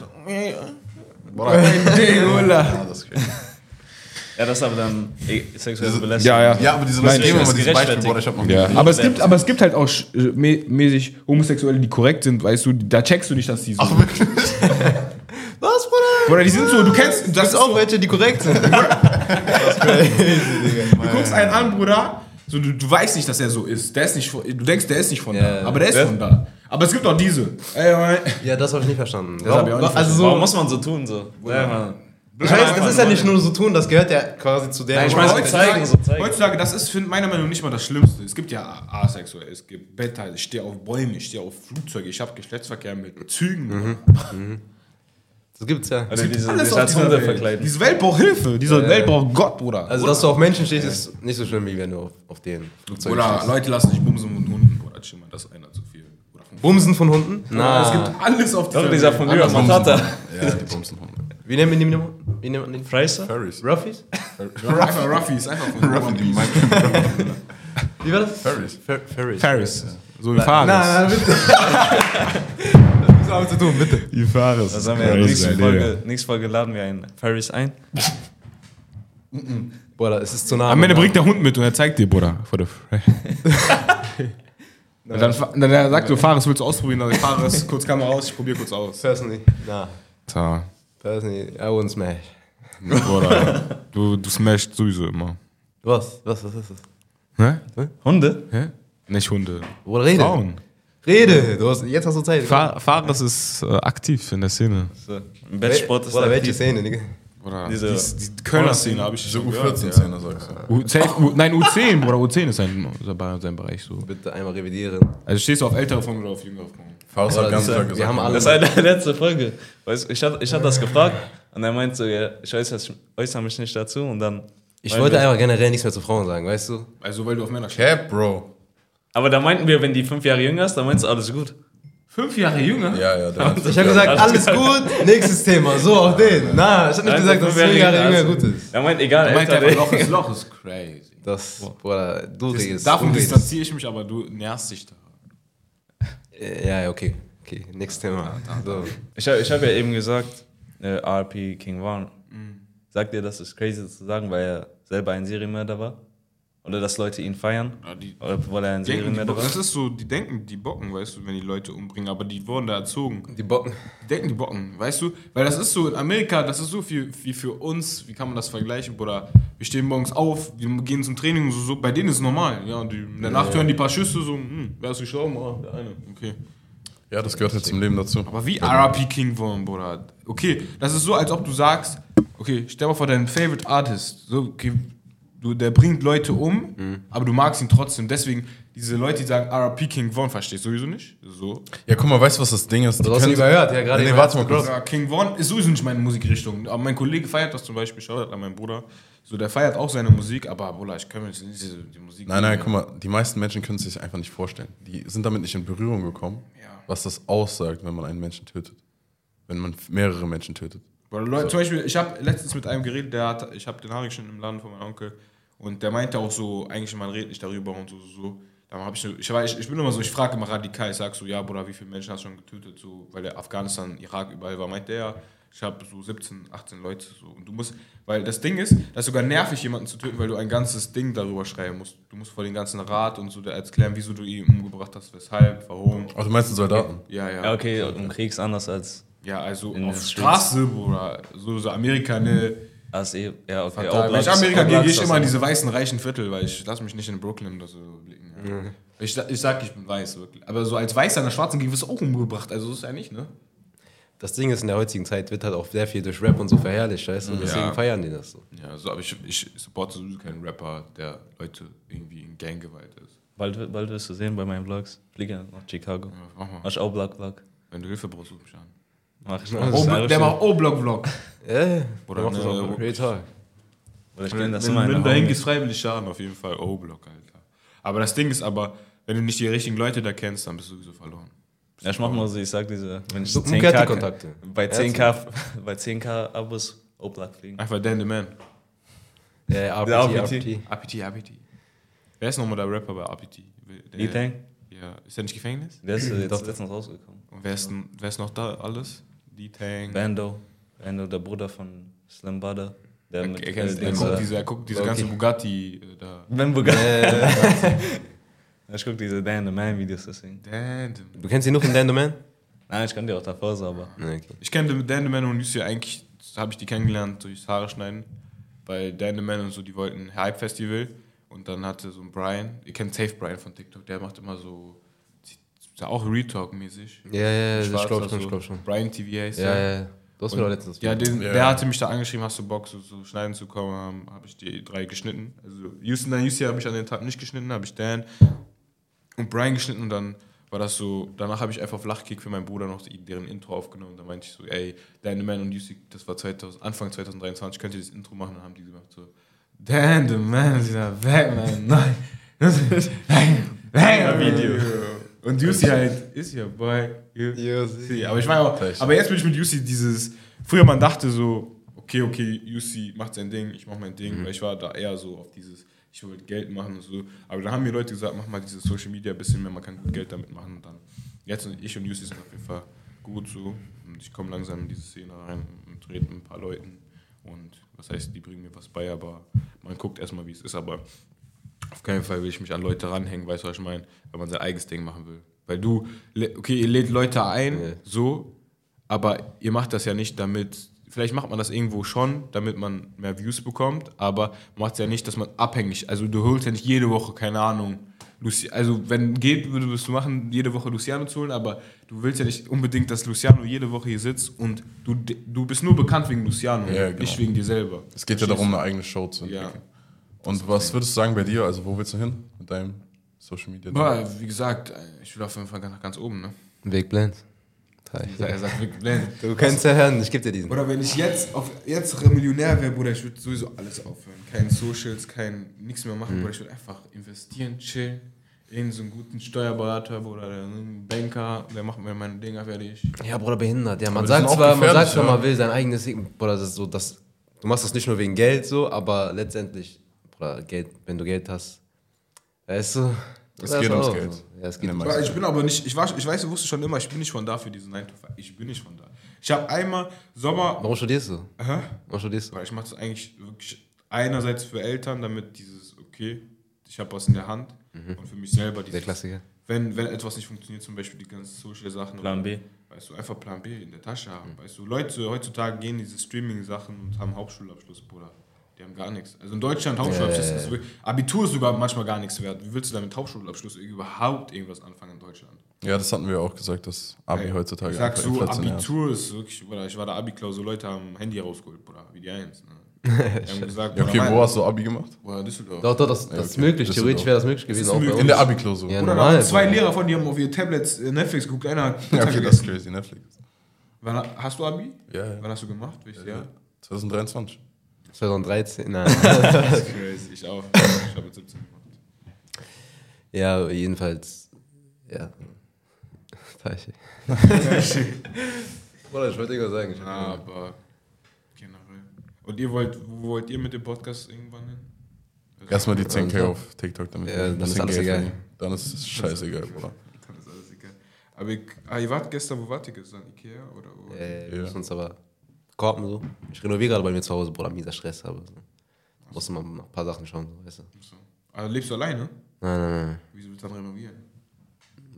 Bruder, Bruder. ja, das ist crazy. Ja, das ist aber dann eh, sexuelle Belästigung. Ja, ja. Ja, aber diese Nein, Leute geben das immer ist dieses Beispiel. Bruder, ich hab noch Ja, nie- aber es gibt, aber es gibt halt auch äh, mä- mäßig Homosexuelle, die korrekt sind, weißt du, da checkst du nicht, dass die so. Ach, wirklich? Was, Bruder? Oder die sind so, du kennst, das Das ist ist auch welche, die korrekt sind. Du guckst einen an, Bruder, so, du, du weißt nicht, dass er so ist. Der ist nicht von, du denkst, der ist nicht von Ja. da, aber der ist von da. Aber es gibt auch diese. Ey, ja, das habe ich nicht verstanden. hab ich auch nicht also so, Warum muss man so tun? So? Ja, man. ich weiß, das ist ja nicht nur so tun, das gehört ja quasi zu der. Nein, ich meine, so zeigen, so zeigen. Heutzutage, das ist für meiner Meinung nach nicht mal das Schlimmste. Es gibt ja asexuell, es gibt Beta, ich stehe auf Bäume, ich stehe auf Flugzeuge, ich habe Geschlechtsverkehr mit Zügen. das gibt's ja. Oder diese, Alles als Hunde Welt. verkleiden. Diese Welt braucht Hilfe, diese Welt braucht Gott, Bruder. Also, dass du auf Menschen stehst, ist nicht so schlimm, wie wenn du auf, auf den Flugzeugen Oder stehst. Leute lassen sich bumsen und Hunden, Bruder, chill mal, das ist einer zu viel. Oder von Bumsen von Hunden? Na, es Na. gibt alles auf dieser Doch, dieser Welt. von Lyra Matata. Ja, die Bumsen von Wie nennt man den? Wie nennt man den? Fraser? Furries. Ruffies? Einfach Ruffies, einfach von meinen Wie war das? Furries. Fer Ferris. Paris. So wie Fares. Nein, nein, bitte. aber zu tun, bitte. Wie Fares. Das haben wir in der nächsten Folge, nächste Folge laden wir einen Ferris ein. Boah, es ist zu nah. Am Ende bringt der Hund mit und er zeigt dir, Bruder. Dann, dann er sagt so, Fares, willst du ausprobieren? Dann ich, Fares, kurz Kamera aus, ich probiere kurz aus. Personally, nah. Ta. Personally, I wouldn't smash. Bruder, du, du smashst sowieso immer. Was? Was, was ist das? Ne? Hunde? Hä? Nicht Hunde. Bruder, rede. Frauen. Rede. Du hast, jetzt hast du Zeit. Fa Fares ist äh, aktiv in der Szene. So. Im Bettsport ist welche aktiv. Szene, Digga? Oder Diese- die, die Kölner Szene habe ich Diese schon gehört, U14-Szene, sagst du. U, safe, U, nein, U10, Bruder, U10 ist sein, sein, Bereich so. Bitte einmal revidieren. Also stehst du auf ältere Frauen oder auf jüngere Frauen? Faust hat Oder ganz diese- klar wir gesagt. haben alle- Das war die letzte Folge. Weißt, ich hatte ich hatte das gefragt und er meinte so, ja, ich äußere, äußere mich nicht dazu und dann. Ich wollte wir- einfach generell nichts mehr zu Frauen sagen, weißt du? Also weil du auf Männer stehst. Cap, Bro. Aber da meinten wir, wenn die fünf Jahre jünger ist, dann meinst du alles gut. Fünf Jahre jünger? Ja, ja. Der Ich habe gesagt, alles gut, nächstes Thema, so auch den. Na, ich habe nicht Nein, gesagt, dass fünf Jahre jünger, also- gut ist. Er meint, egal, Er meint einfach, der- Loch ist Loch ist crazy. Das, Bruder, du redest. Davon distanziere ich mich, aber du nährst dich da. Äh, Ja, ja, okay. Okay, nächstes Thema. So. Ich habe ich hab ja eben gesagt, äh, RP King Von. Sagt ihr, das ist crazy zu sagen, weil er selber ein Serienmörder war? Oder dass Leute ihn feiern? Ja, die- Oder weil er ein Serienmörder war? das ist so, die denken, die bocken, weißt du, wenn die Leute umbringen, aber die wurden da erzogen. Die Bocken. Die denken, die bocken, weißt du? Weil das ist so, in Amerika, das ist so viel wie für uns, wie kann man das vergleichen, Bruder? Wir stehen morgens auf, wir gehen zum Training, so, so bei denen ist es normal, ja, und die, in der Nacht hören die paar Schüsse, so, hm, wer ist gestorben? Ah, der eine, okay. Ja, das gehört halt zum Leben dazu. Aber wie RP King Von, Bruder? Okay, das ist so, als ob du sagst, okay, stell mal vor, dein Favorite Artist, so, okay, du, der bringt Leute um, aber du magst ihn trotzdem. Deswegen, diese Leute, die sagen RP King Von, verstehst du sowieso nicht? So. Ja, guck mal, weißt du, was das Ding ist? Du hast ihn überhört, ja, gerade Nee, warte mal kurz. King Von ist sowieso nicht meine Musikrichtung. Aber mein Kollege feiert das zum Beispiel, schaut an meinen Bruder. So, der feiert auch seine Musik, aber Bruder, ich kann mir jetzt nicht diese, die Musik. Nein, nein, guck mal, die meisten Menschen können es sich einfach nicht vorstellen. Die sind damit nicht in Berührung gekommen, Ja. was das aussagt, wenn man einen Menschen tötet. Wenn man mehrere Menschen tötet. Leute, Zum Beispiel, ich habe letztens mit einem geredet, der hat, ich habe den Haare geschnitten im Laden von meinem Onkel und der meinte auch so, eigentlich man redet nicht darüber und so, so, so. Dann habe ich, ich, war- ich, ich bin immer so, ich frage immer radikal, ich sag so, ja, Bruder, wie viele Menschen hast du schon getötet, so, weil der Afghanistan, Irak überall war, meint der, ja, ich habe so 17, 18 Leute, so, und du musst, weil das Ding ist, das ist sogar nervig, jemanden zu töten, weil du ein ganzes Ding darüber schreiben musst. Du musst vor den ganzen Rat und so erklären, wieso du ihn umgebracht hast, weshalb, warum. Ach, du meinst den Soldaten? Ja, ja. Ja, okay, im Krieg ist anders als Ja, also In auf Straße, Bruder, so, so Amerika, ne, als eh. Ja, okay. Fatal. Wenn ich Amerika gehe, gehe ich ist immer in diese weißen, reichen Viertel, weil ich lasse mich nicht in Brooklyn oder so blicken. Ja. Ich, sa- ich sag, ich bin weiß, wirklich. Aber so als Weißer in der schwarzen Gegend wirst du auch umgebracht, also das ist ja nicht, ne? Das Ding ist, in der heutigen Zeit wird halt auch sehr viel durch Rap und so verherrlicht, weißt du? Und deswegen Ja. feiern die das so. Ja, so, aber ich, ich supporte sowieso keinen Rapper, der Leute irgendwie in Ganggewalt ist. Bald, bald wirst du sehen bei meinen Vlogs. Fliege nach Chicago. Ja, mach mal. Mach ich auch Vlog-Vlog. Wenn du Hilfe brauchst, ruf mich an. Ja, der macht O-Block-Vlog. Ja, Oder oder macht das ne, auch Real. Oder ich bin das Wenn, immer wenn dahin gehst, freiwillig schaden, auf jeden Fall O-Block, Alter. Aber das Ding ist aber, wenn du nicht die richtigen Leute da kennst, dann bist du sowieso verloren. Ja, ich mach mal so, ich sag diese, wenn ich So 10k, Umkehrte-Kontakte. bei 10k, bei 10k Abos Oblak fliegen. Einfach Dan the Man. Ja. RPT. APT, APT. Wer ist nochmal der Rapper bei APT? Ethan? Ja, ist er nicht Gefängnis? Der ist jetzt Doch. letztens rausgekommen. Und wer ist, wer ist noch da alles? D-Tang. Bando. Bando, der Bruder von Slim Butter. Der Er, mit, er, äh, er, Dings, guckt diese, er guckt diese Okay. ganze Bugatti äh, da. Ben Bugatti. Ich guck diese Dan the Man Videos deswegen. Dan the Du kennst ihn noch in Dan the Man? Nein, ich kann die auch davor so, aber. Okay. Ich kenne Dan the Man und Lucy eigentlich, habe ich die kennengelernt durchs Haare schneiden. Weil Dan the Man und so, die wollten ein Hype-Festival. Und dann hatte so ein Brian, ihr kennt Safe Brian von TikTok, der macht immer so, ist ja auch Retalk-mäßig. Ja, ja, ja, ich glaube schon, ich so. glaube schon. Brian TV heißt Ja, ja, ja. Du hast mir doch letztens Ja, den, Ja. der hatte mich da angeschrieben, hast du Bock, so, so schneiden zu kommen, habe ich die drei geschnitten. Also Houston, dann Houston habe ich an den Tag nicht geschnitten, habe ich Dan und Brian geschnitten und dann war das so, danach habe ich einfach Flachkick für meinen Bruder noch deren Intro aufgenommen. Da meinte ich so, ey, Dan the Man und Houston, das war 2000, Anfang 2023, könnt ihr das Intro machen? Dann haben die gemacht so, Dan the Man ist wieder weg, man, nein. Das ist ein Video. Und Juicy halt, ist ja boy. Juicy. Aber ich war auch, aber jetzt bin ich mit Juicy dieses, früher man dachte so, okay, okay, Juicy macht sein Ding, ich mach mein Ding, weil ich war da eher so auf dieses, ich will Geld machen und so. Aber dann haben mir Leute gesagt, mach mal dieses Social Media ein bisschen mehr, man kann gut Geld damit machen. Und dann, jetzt und ich und Juicy sind auf jeden Fall gut so. Und ich komme langsam in diese Szene rein und rede mit ein paar Leuten. Und was heißt, die bringen mir was bei, aber man guckt erstmal, wie es ist. Aber Auf keinen Fall will ich mich an Leute ranhängen, weißt du, was ich meine? Wenn man sein eigenes Ding machen will. Weil du, okay, ihr lädt Leute ein, Ja. so, aber ihr macht das ja nicht damit, vielleicht macht man das irgendwo schon, damit man mehr Views bekommt, aber macht es ja nicht, dass man abhängig, also du holst ja nicht jede Woche, keine Ahnung, Luci also wenn geht, würdest du machen, jede Woche Luciano zu holen, aber du willst ja nicht unbedingt, dass Luciano jede Woche hier sitzt und du, du bist nur bekannt wegen Luciano, Ja, genau. nicht wegen dir selber. Es geht ja darum, eine eigene Show zu Ja. Und was würdest du sagen bei dir? Also, wo willst du hin mit deinem Social Media? Aber wie gesagt, ich will auf jeden Fall nach ganz oben, ne? Blend. Er sagt wirklich blend. Du kannst ja hören, ich gebe dir diesen. Oder wenn ich jetzt auf jetzt Millionär wäre, Bruder, ich würde sowieso alles aufhören. Kein Socials, kein nichts mehr machen, Bruder. Ich würde einfach investieren, chillen. Irgend so einen guten Steuerberater oder einen Banker, der macht mir meine Dinger fertig. Ja, Bruder, behindert. Ja, man sagt zwar, man sagt zwar, ja. man will sein eigenes Ding. Bruder, das ist so, das, du machst das nicht nur wegen Geld so, aber letztendlich, Bruder, Geld, wenn du Geld hast, weißt du. Es geht ums Geld. so. Ja, es geht Aber ich bin aber nicht, ich, war, ich weiß, du wusstest schon immer, ich bin nicht von da für diesen 9 to 5. Ich bin nicht von da. Ich habe einmal Sommer. Warum studierst du? Hä? Warum studierst du? Weil ich mache das eigentlich wirklich einerseits für Eltern, damit dieses, okay, ich habe was in der Hand und für mich selber Der dieses, Klassiker. wenn, wenn etwas nicht funktioniert, zum Beispiel die ganzen Social Sachen. Plan B. Weißt du, einfach Plan B in der Tasche haben. Weißt du, Leute heutzutage gehen diese Streaming-Sachen und haben Hauptschulabschluss, Bruder. Die haben gar nichts. Also in Deutschland Hauptschulabschluss Ja, ja, ist wirklich, Abitur ist sogar manchmal gar nichts wert. Wie willst du da mit Hauptschulabschluss überhaupt irgendwas anfangen in Deutschland? Ja, das hatten wir auch gesagt, dass Abi Ey, heutzutage Ich sag so, ist. Abitur ist wirklich, Bruder, ich war da Abi-Klausur, Leute haben Handy rausgeholt, Bruder, wie die Eins. Ne? Die haben gesagt, Ja, okay, Bruder, wo hast du Abi gemacht? Bruder, Düsseldorf. Doch, doch, das, das ist okay. möglich. Das ist Theoretisch doch- wäre das möglich gewesen. auch bei möglich. In der Abi-Klausur. Ja, Bruder, normal, zwei Bruder. Lehrer von dir haben auf ihr Tablets äh, Netflix geguckt, einer hat Ja, okay, das ist crazy, Netflix. Wann, hast du Abi? Ja, ja. Wann hast du gemacht? Welches Jahr? 2023. 2013, nein. Das ist crazy, ich auch. Ich habe mit 17 gemacht. ja, jedenfalls. Ja. Falsch. Bruder, ich wollte irgendwas sagen. Ich Aber generell. Und ihr wollt, wo wollt ihr mit dem Podcast irgendwann hin? Erstmal die 10k auf TikTok, damit Ja, dann ist alles Geld egal. Dann ist es scheißegal, Bruder. Dann ist alles egal. Aber ich, ah, ihr wart gestern, wo wart ihr gestern? Ikea oder wo? Äh, Ja. müssen uns aber korben so. Ich renoviere gerade bei mir zu Hause, Bruder, mieser Stress habe. So. Muss mal nach ein paar Sachen schauen, so, weißt du. So. Ah, lebst du alleine? Nein, nein, nein. Wieso willst du dann renovieren?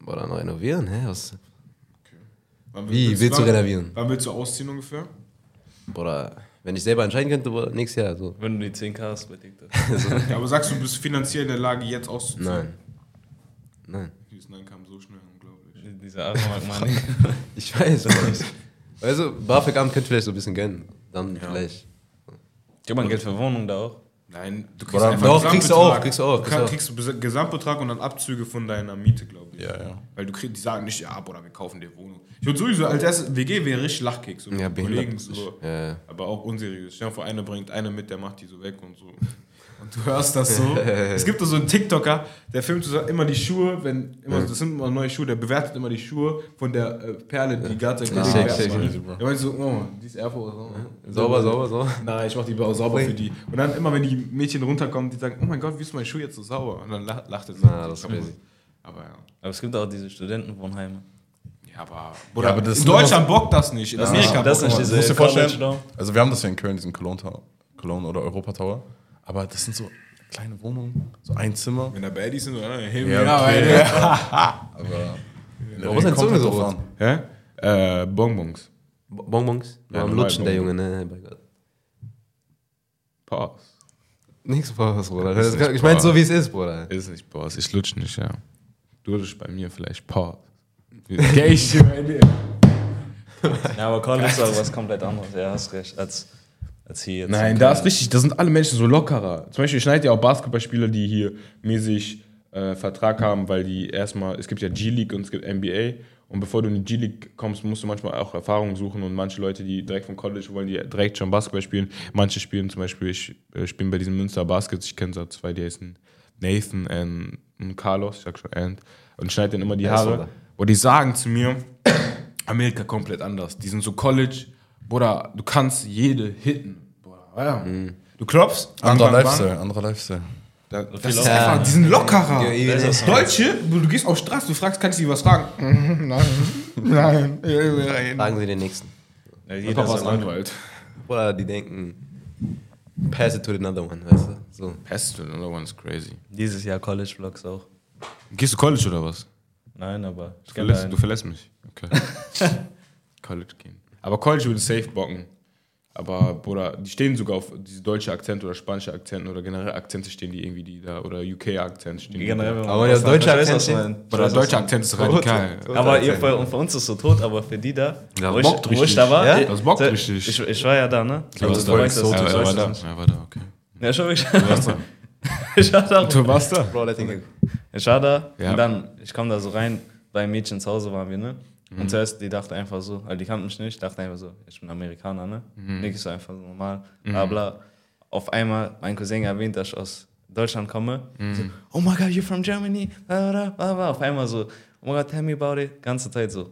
Bruder, noch renovieren, hä? Was? Okay. Wann Wie, willst du wann- renovieren? Wann willst du ausziehen ungefähr? Bruder, wenn ich selber entscheiden könnte, Bruder, nächstes Jahr, so. Wenn du die 10k hast bei TikTok. Ja, aber sagst du, du bist finanziell in der Lage, jetzt auszuziehen? Nein. Nein. Dieses Nein kam so schnell, unglaublich. Dieser Asmark-Money. Ich weiß, aber ich, du, BAföG-Amt könnte vielleicht so ein bisschen gönnen. Dann vielleicht. Gibt man Geld für Wohnung da auch? Nein, du kriegst Oder- einfach Doch, kriegst du Gesamtbetrag. auch, kriegst du auch, Du kriegst du auch. kriegst du Gesamtbetrag und dann Abzüge von deiner Miete, glaube ich. Ja, ja. Weil du kriegst, die sagen nicht, ja, Bruder, wir kaufen dir Wohnung. Ich würde sowieso, als erstes, WG wäre richtig Lachkick. So mit Ja. Kollegen, so. Ja, ja. Aber auch unseriös. Stell dir vor, einer bringt eine mit, der macht die so weg und so. Du hörst das so. es gibt doch so einen TikToker, der filmt so immer die Schuhe, wenn, immer, das sind immer neue Schuhe, der bewertet immer die Schuhe von der äh, Perle, die gerade sein Ja, Kollege. Der meint so, oh, die ist Air Force. Oh. Sauber, sauber, sauber. Nein, ich mach die auch sauber für die. Und dann immer, wenn die Mädchen runterkommen, die sagen, oh mein Gott, wie ist mein Schuh jetzt so sauber? Und dann lach- lacht er so. Na, das ist crazy. Aber ja. Aber es gibt auch diese Studentenwohnheime. Ja, aber, Ja, aber das in Deutschland bockt das nicht. In Amerika das bockt das. diese Du musst dir vorstellen, also wir haben das ja in Köln, diesen Cologne, Tower- Cologne oder Europa Tower. Aber das sind so kleine Wohnungen, so ein Zimmer. Wenn da Baddies sind, oder? Himmel, Ja, ja, okay. ja, Aber in der Warum ist dein Zunge so rot? Hä? Äh, Bonbons. Bonbons? Ja, Ja, am Lutschen, der Junge, ne? Bei Gott. Pause. Nichts Spaß, Bruder. Das nicht ich meine so, wie es ist, Bruder. Ist nicht Pause, ich lutsch nicht, ja. Du würdest bei mir vielleicht Pause. Geh ich dir bei dir. Ja, aber College ist auch was komplett anderes. Ja, hast recht. Als, als hier jetzt. Nein, da ist richtig, da sind alle Menschen so lockerer. Zum Beispiel schneidet ja auch Basketballspieler, die hier mäßig äh, Vertrag haben, weil die erstmal, es gibt ja G-League und es gibt NBA. Und bevor du in die G-League kommst, musst du manchmal auch Erfahrung suchen. Und manche Leute, die direkt vom College wollen, die direkt schon Basketball spielen. Manche spielen zum Beispiel, ich äh, spiele bei diesem Münster Baskets, ich kenne so zwei, die heißen Nathan and, und Carlos, ich sag schon and, und schneid dann immer die Haare. Und die sagen zu mir, Amerika komplett anders. Die sind so College, Bruder, du kannst jede hitten. Bruder, ja. Du klopfst, Anderer. Lifestyle, anderer Lifestyle. Da, das ist Ja. einfach, die sind lockerer. Ja. Deutsche, du, du gehst auf Straße, du fragst, kann ich dir was fragen? nein, nein, nein. Fragen Sie den nächsten. Ja, Jeder ist ist ein Anwalt. Bruder, die denken, pass it to another one, weißt du? So. Pest, another one's crazy. Dieses Jahr College Vlogs auch. Gehst du College oder was? Nein, aber ich Du verlässt, du verlässt mich. Okay. College gehen. Aber College würde safe bocken. Aber, Bruder, die stehen sogar auf diese deutsche Akzent oder spanische Akzente oder generell Akzente stehen die irgendwie, die da, oder UK-Akzent stehen die Generell, da. Aber der deutsche ich Akzent du. Ich Oder deutscher du Akzent ist radikal. Aber ihr, für, und für uns ist es so tot, aber für die da, Ja, wo, ich, bockt wo ich richtig. da war, Ja? ich- Das bockt ich, richtig. Ich, ich war ja da, ne? Ja, das du war weißt, dass exotisch. du Ja, er war da. Er war da, okay. Ja, schon wirklich. ich war da. Du warst da? Bro, Ich war da und dann, ich komme da so rein, bei einem Mädchen zu Hause waren wir, ne? Und zuerst, die dachte einfach so, also die kannte mich nicht, dachte einfach so, ich bin Amerikaner, ne? Nick ist so einfach so normal, bla bla. Auf einmal, mein Cousin erwähnt, dass ich aus Deutschland komme. So, oh my God, you're from Germany, bla bla bla bla. Auf einmal so, oh my God, tell me about it, ganze Zeit so.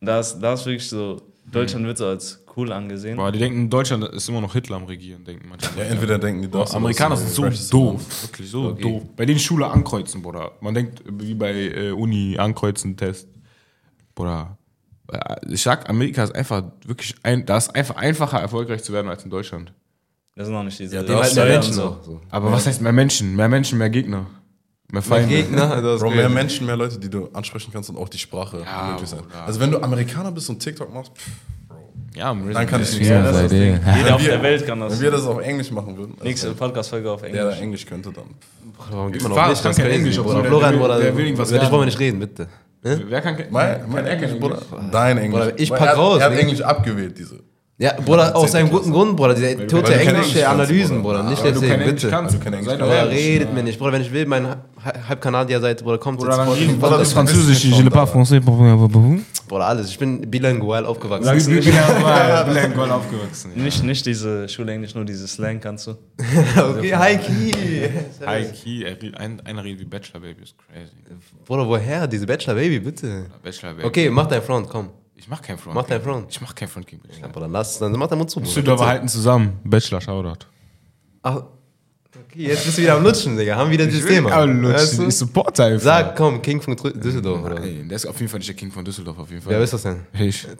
Und da ist, wirklich so, Deutschland wird so als cool angesehen. Boah, die denken, Deutschland ist immer noch Hitler am Regieren, denken manche. Ja, entweder denken die Boah, das. Amerikaner sind so das doof. Wirklich so doof. Bei denen Schule ankreuzen, Bruder. Man denkt, wie bei äh, Uni ankreuzen, Test. Bruder. äh, Ich sag, Amerika ist einfach wirklich ein, da ist einfach einfacher, erfolgreich zu werden als in Deutschland. Das sind noch nicht diese Ja, Die Das halt ist mehr ja Menschen so. So. Aber was heißt mehr Menschen? Mehr Menschen, mehr Gegner. Mehr Feinde. Gegner, das Bro, ist mehr. Menschen, mehr Leute, die du ansprechen kannst und auch die Sprache Ja, möglich sein. Also wenn du Amerikaner bist und TikTok machst, pff, Ja, dann kann ich nicht Ja, das ist das. Jeder auf der Welt kann das. Wenn wir das auf Englisch machen würden, also Nächste Podcast-Folge auf der, der Englisch. Englisch könnte, dann. Warum gibt man Fahr, auch ich nicht kann das kein Englisch, Florian, der will- irgendwas lernen. wollen wir nicht reden, bitte. Ne? Wer kann, Mein, mein kein Englisch? Bruder. Dein Englisch. Bruder, ich pack er, raus, Er hat. Englisch abgewählt, diese. Ja, Bruder, aus einem zehnte guten Grund, Bruder. Diese weil tote englische Analysen, Bruder. Bruder. Nicht Weil deswegen, bitte. kannst. Du kein Englisch Sei doch Bruder, redet mir nicht. Bruder, wenn ich will, mein Halb- Kanadier seid, Bruder, kommt dann jetzt reden Bruder, das Französisch. Je ne parle von français. Bruder, alles. Ich bin bilingual aufgewachsen. Sagst du, ich bin ja bilingual aufgewachsen. ja. Nicht, nicht diese Schulenglisch, nur diese Slang kannst du. okay, Ki. High Key, er redet- ein, einer redet wie Bachelor Baby, ist crazy. Bruder, woher? Diese Bachelor Baby, bitte. Bachelor Baby. Okay, mach dein Front, komm. Ich mach kein Front. Mach dein Front. Ich mach kein Front gegen Bachelor. Bruder, lass, dann mach dein Mund zu. Bruder, Düsseldorfer bitte. halten zusammen. Bachelor, Shoutout. Ach, jetzt bist du wieder am Lutschen, Digga. Haben wieder dieses Thema. Weißt du? Ich supporte einfach. Sag, komm, King von Düsseldorf, oder? Nein, der ist auf jeden Fall nicht der King von Düsseldorf, auf jeden Fall. Wer ist das denn? Ich.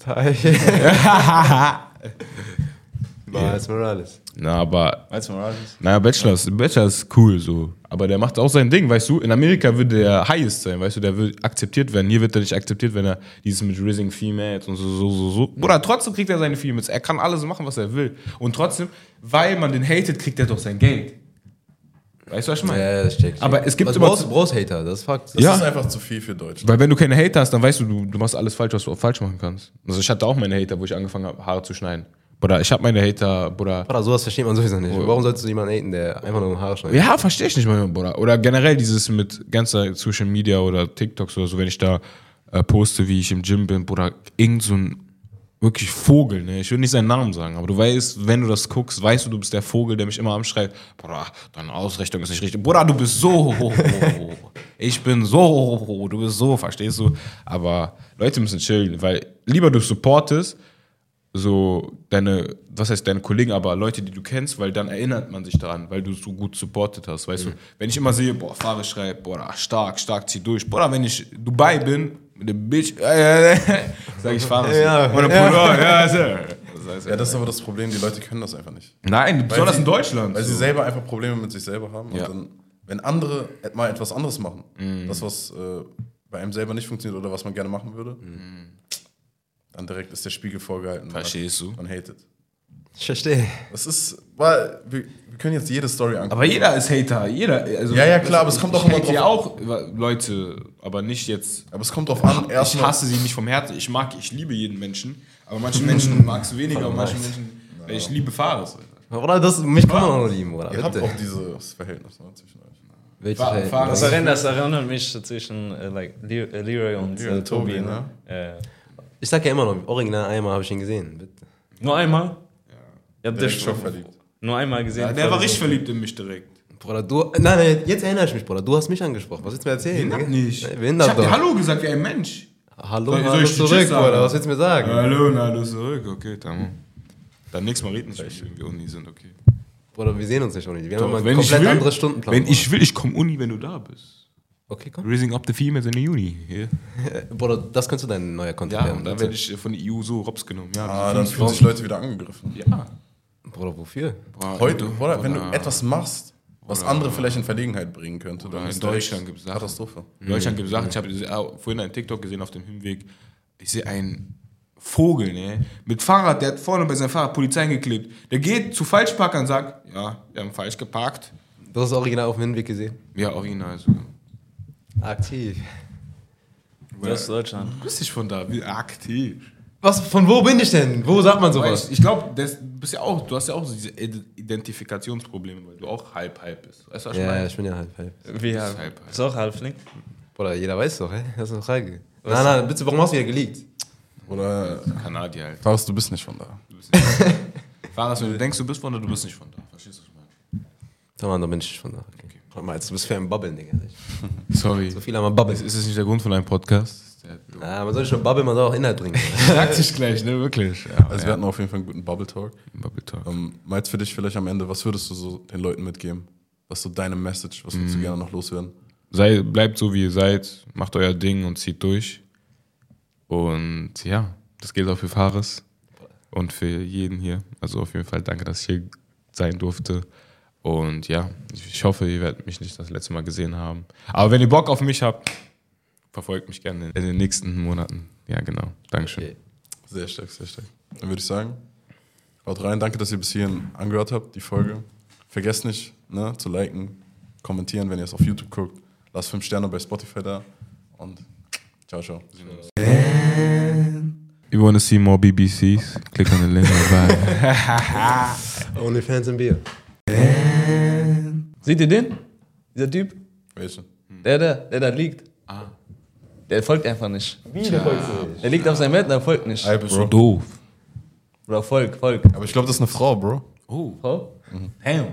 Miles Morales. Na, aber du, Morales? Naja, Bachelor ist, Bachelor ist cool so. Aber der macht auch sein Ding, weißt du? In Amerika würde der highest sein, weißt du? Der will akzeptiert werden. Hier wird er nicht akzeptiert, wenn er dieses mit Raising Females und so, so, so, so. Bruder, trotzdem kriegt er seine Females. Er kann alles machen, was er will. Und trotzdem, weil man den hatet, kriegt er doch sein Geld. Weißt du, was ich meine? Ja, das check. ich. Aber es gibt Was immer- brauchst, brauchst Hater, das ist Fakt. Das Ja. ist einfach zu viel für Deutsch. Weil wenn du keine Hater hast, dann weißt du, du, du machst alles falsch, was du auch falsch machen kannst. Also ich hatte auch meine Hater, wo ich angefangen habe, Haare zu schneiden. Bruder, ich habe meine Hater, Bruder. Bruder, sowas versteht man sowieso nicht. Warum solltest du jemanden haten, der einfach nur Haare schneidet? Ja, verstehe ich nicht mal, Bruder. Oder generell dieses mit ganzer Social Media oder TikToks oder so, wenn ich da äh, poste, wie ich im Gym bin, Bruder, irgend so ein wirklich Vogel, ne? Ich will nicht seinen Namen sagen, aber du weißt, wenn du das guckst, weißt du, du bist der Vogel, der mich immer anschreit, Bruder, deine Ausrichtung ist nicht richtig. Bruder, du bist so, ich bin so, du bist so, verstehst du? Aber Leute müssen chillen, weil lieber du supportest, so deine, was heißt deine Kollegen, aber Leute, die du kennst, weil dann erinnert man sich daran, weil du so gut supportet hast, weißt du. Wenn ich immer sehe, boah, Fahrer schreibt, boah, stark, stark, zieh durch. Boah, wenn ich Dubai bin, mit dem Bitch, sag ich Fahrer. Ja. Oder Pullover, ja, Sir. Das heißt, Ja, das ist aber das Problem, die Leute können das einfach nicht. Nein, besonders sie- in Deutschland. Weil sie selber einfach Probleme mit sich selber haben. Ja. Und dann, wenn andere mal etwas anderes machen, Mhm. das, was äh, bei einem selber nicht funktioniert oder was man gerne machen würde, Mhm. dann direkt ist der Spiegel vorgehalten. und Verstehst du? Man hatet. Ich verstehe. Das ist, weil wir, wir können jetzt jede Story angucken. Aber jeder ist Hater, jeder. Also, Ja, ja, klar, aber es kommt ich auch immer drauf ja auch Leute, aber nicht jetzt aber es kommt drauf an, Ich erstmal. hasse sie nicht vom Herzen. Ich mag, ich liebe jeden Menschen. Aber manche Menschen magst du weniger und manche Menschen, weil ich liebe Fares. Oder das, mich kann man auch noch lieben, oder? Ihr habt auch dieses Verhältnis ne, zwischen euch. Welche Fahr- Hater? Fahr- Das erinnert, das erinnert mich zwischen äh, like, Le äh, Leroy und äh, Tobi. Ne? Äh, Ich sag ja immer noch, original einmal habe ich ihn gesehen. Bitte. nur einmal? Habt Der dich schon verliebt. nur einmal gesehen. Ja, der war richtig verliebt in mich direkt. Bruder, du. Nein, nein, jetzt erinnere ich mich, Bruder. Du hast mich angesprochen. Was willst du mir erzählen? Behindert Digga? nicht. Nee, Ich hab dir. Hallo gesagt wie ein Mensch. Hallo, Soll- soll hallo ich zurück, Tschüss sagen? Bruder. Was willst du mir sagen? Hallo, na, hallo zurück. Okay, dann. Dann nächstes Mal reden nicht, wenn wir Uni sind, okay. Bruder, wir sehen uns nicht nicht. Wir haben Doch, immer einen wenn ich komplett will, anderes Stundenplan. Wenn ich will, ich komme Uni, wenn du da bist. okay, komm. Raising up the females in the Uni. Yeah. Bruder, das könntest du dein neuer Content Ja, werden. und dann werde ich von der EU so hops genommen. Ja, Ah, dann fühlen sich Leute wieder angegriffen. Ja. Bruder, wofür? Boah, Heute, du- oder, wenn du etwas machst, was andere vielleicht in Verlegenheit bringen könnte, dann in Deutschland gibt's Sachen. Katastrophe. In Deutschland gibt es Sachen, ich habe auch vorhin einen TikTok gesehen auf dem Hinweg. Ich sehe einen Vogel, ne? Mit Fahrrad, der hat vorne bei seinem Fahrrad Polizei geklebt. Der geht zu Falschparkern und sagt, ja, wir haben falsch geparkt. Du hast das Original auf dem Hinweg gesehen? Ja, original sogar. Aktiv. Das ist Deutschland. Du bist nicht von da, wie aktiv. Was, von wo bin ich denn? Wo sagt man sowas? Weißt, ich glaube, ja auch, du hast ja auch so diese Id- Identifikationsprobleme, weil du auch halb halb bist. Weißt du, was ich Ja, ja, meine? ich bin ja halb, halb. Wie ist halb? halb, halb. Ist auch Halfling? Bruder, jeder weiß doch, hä? Das ist eine Frage. Nein, nein, bitte, warum hast du hier geleakt? Oder, Kanadier halt. Faust, du bist nicht von da. Du bist nicht Fahrrad, wenn du denkst, du bist von da, du bist nicht von da. Verstehst du, was ich meine? Sag mal, da bin ich von da. Okay. Guck mal, jetzt, du bist für ein Babbeln, Digga. Sorry. So viel einmal Babbeln. Ist das nicht der Grund von einem Podcast? Na, man soll schon babbeln, man soll auch Inhalt bringen. sagt sich gleich, ne? Wirklich. Ja, Also wir hatten auf jeden Fall einen guten Bubble Talk. Bubble Talk. Ähm, Meinst für dich vielleicht am Ende, was würdest du so den Leuten mitgeben? Was ist so deine Message? Was Mhm. würdest du gerne noch loswerden? Sei, bleibt so, wie ihr seid, macht euer Ding und zieht durch. Und ja, das gilt auch für Fares und für jeden hier. Also auf jeden Fall danke, dass ich hier sein durfte. Und ja, ich hoffe, ihr werdet mich nicht das letzte Mal gesehen haben. Aber wenn ihr Bock auf mich habt, verfolgt mich gerne in den nächsten Monaten. Ja, genau. Dankeschön. Okay. Sehr stark, sehr stark. Dann würde ich sagen, haut rein. Danke, dass ihr bis hierhin angehört habt, die Folge. Vergesst nicht, ne, zu liken, kommentieren, wenn ihr es auf YouTube guckt. Lasst fünf Sterne bei Spotify da. Und ciao, ciao. You wanna see more BBCs? Click on the link dabei. Onlyfans und Bier. Seht ihr den? Dieser Typ? Welche? Der, der, der da liegt. Ah. Der folgt einfach nicht. Wie, der folgt nicht? Der liegt auf seinem Bett, der folgt nicht. Ey, So Bro. doof. Bro, folg, folg. Aber ich glaube, das ist eine Frau, Bro. Oh. Frau? Damn.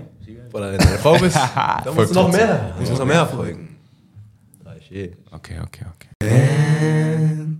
Bruder, wenn du eine Frau bist, dann musst Folgt du noch mehr. Du musst noch mehr folgen. Eh. Okay, okay, okay.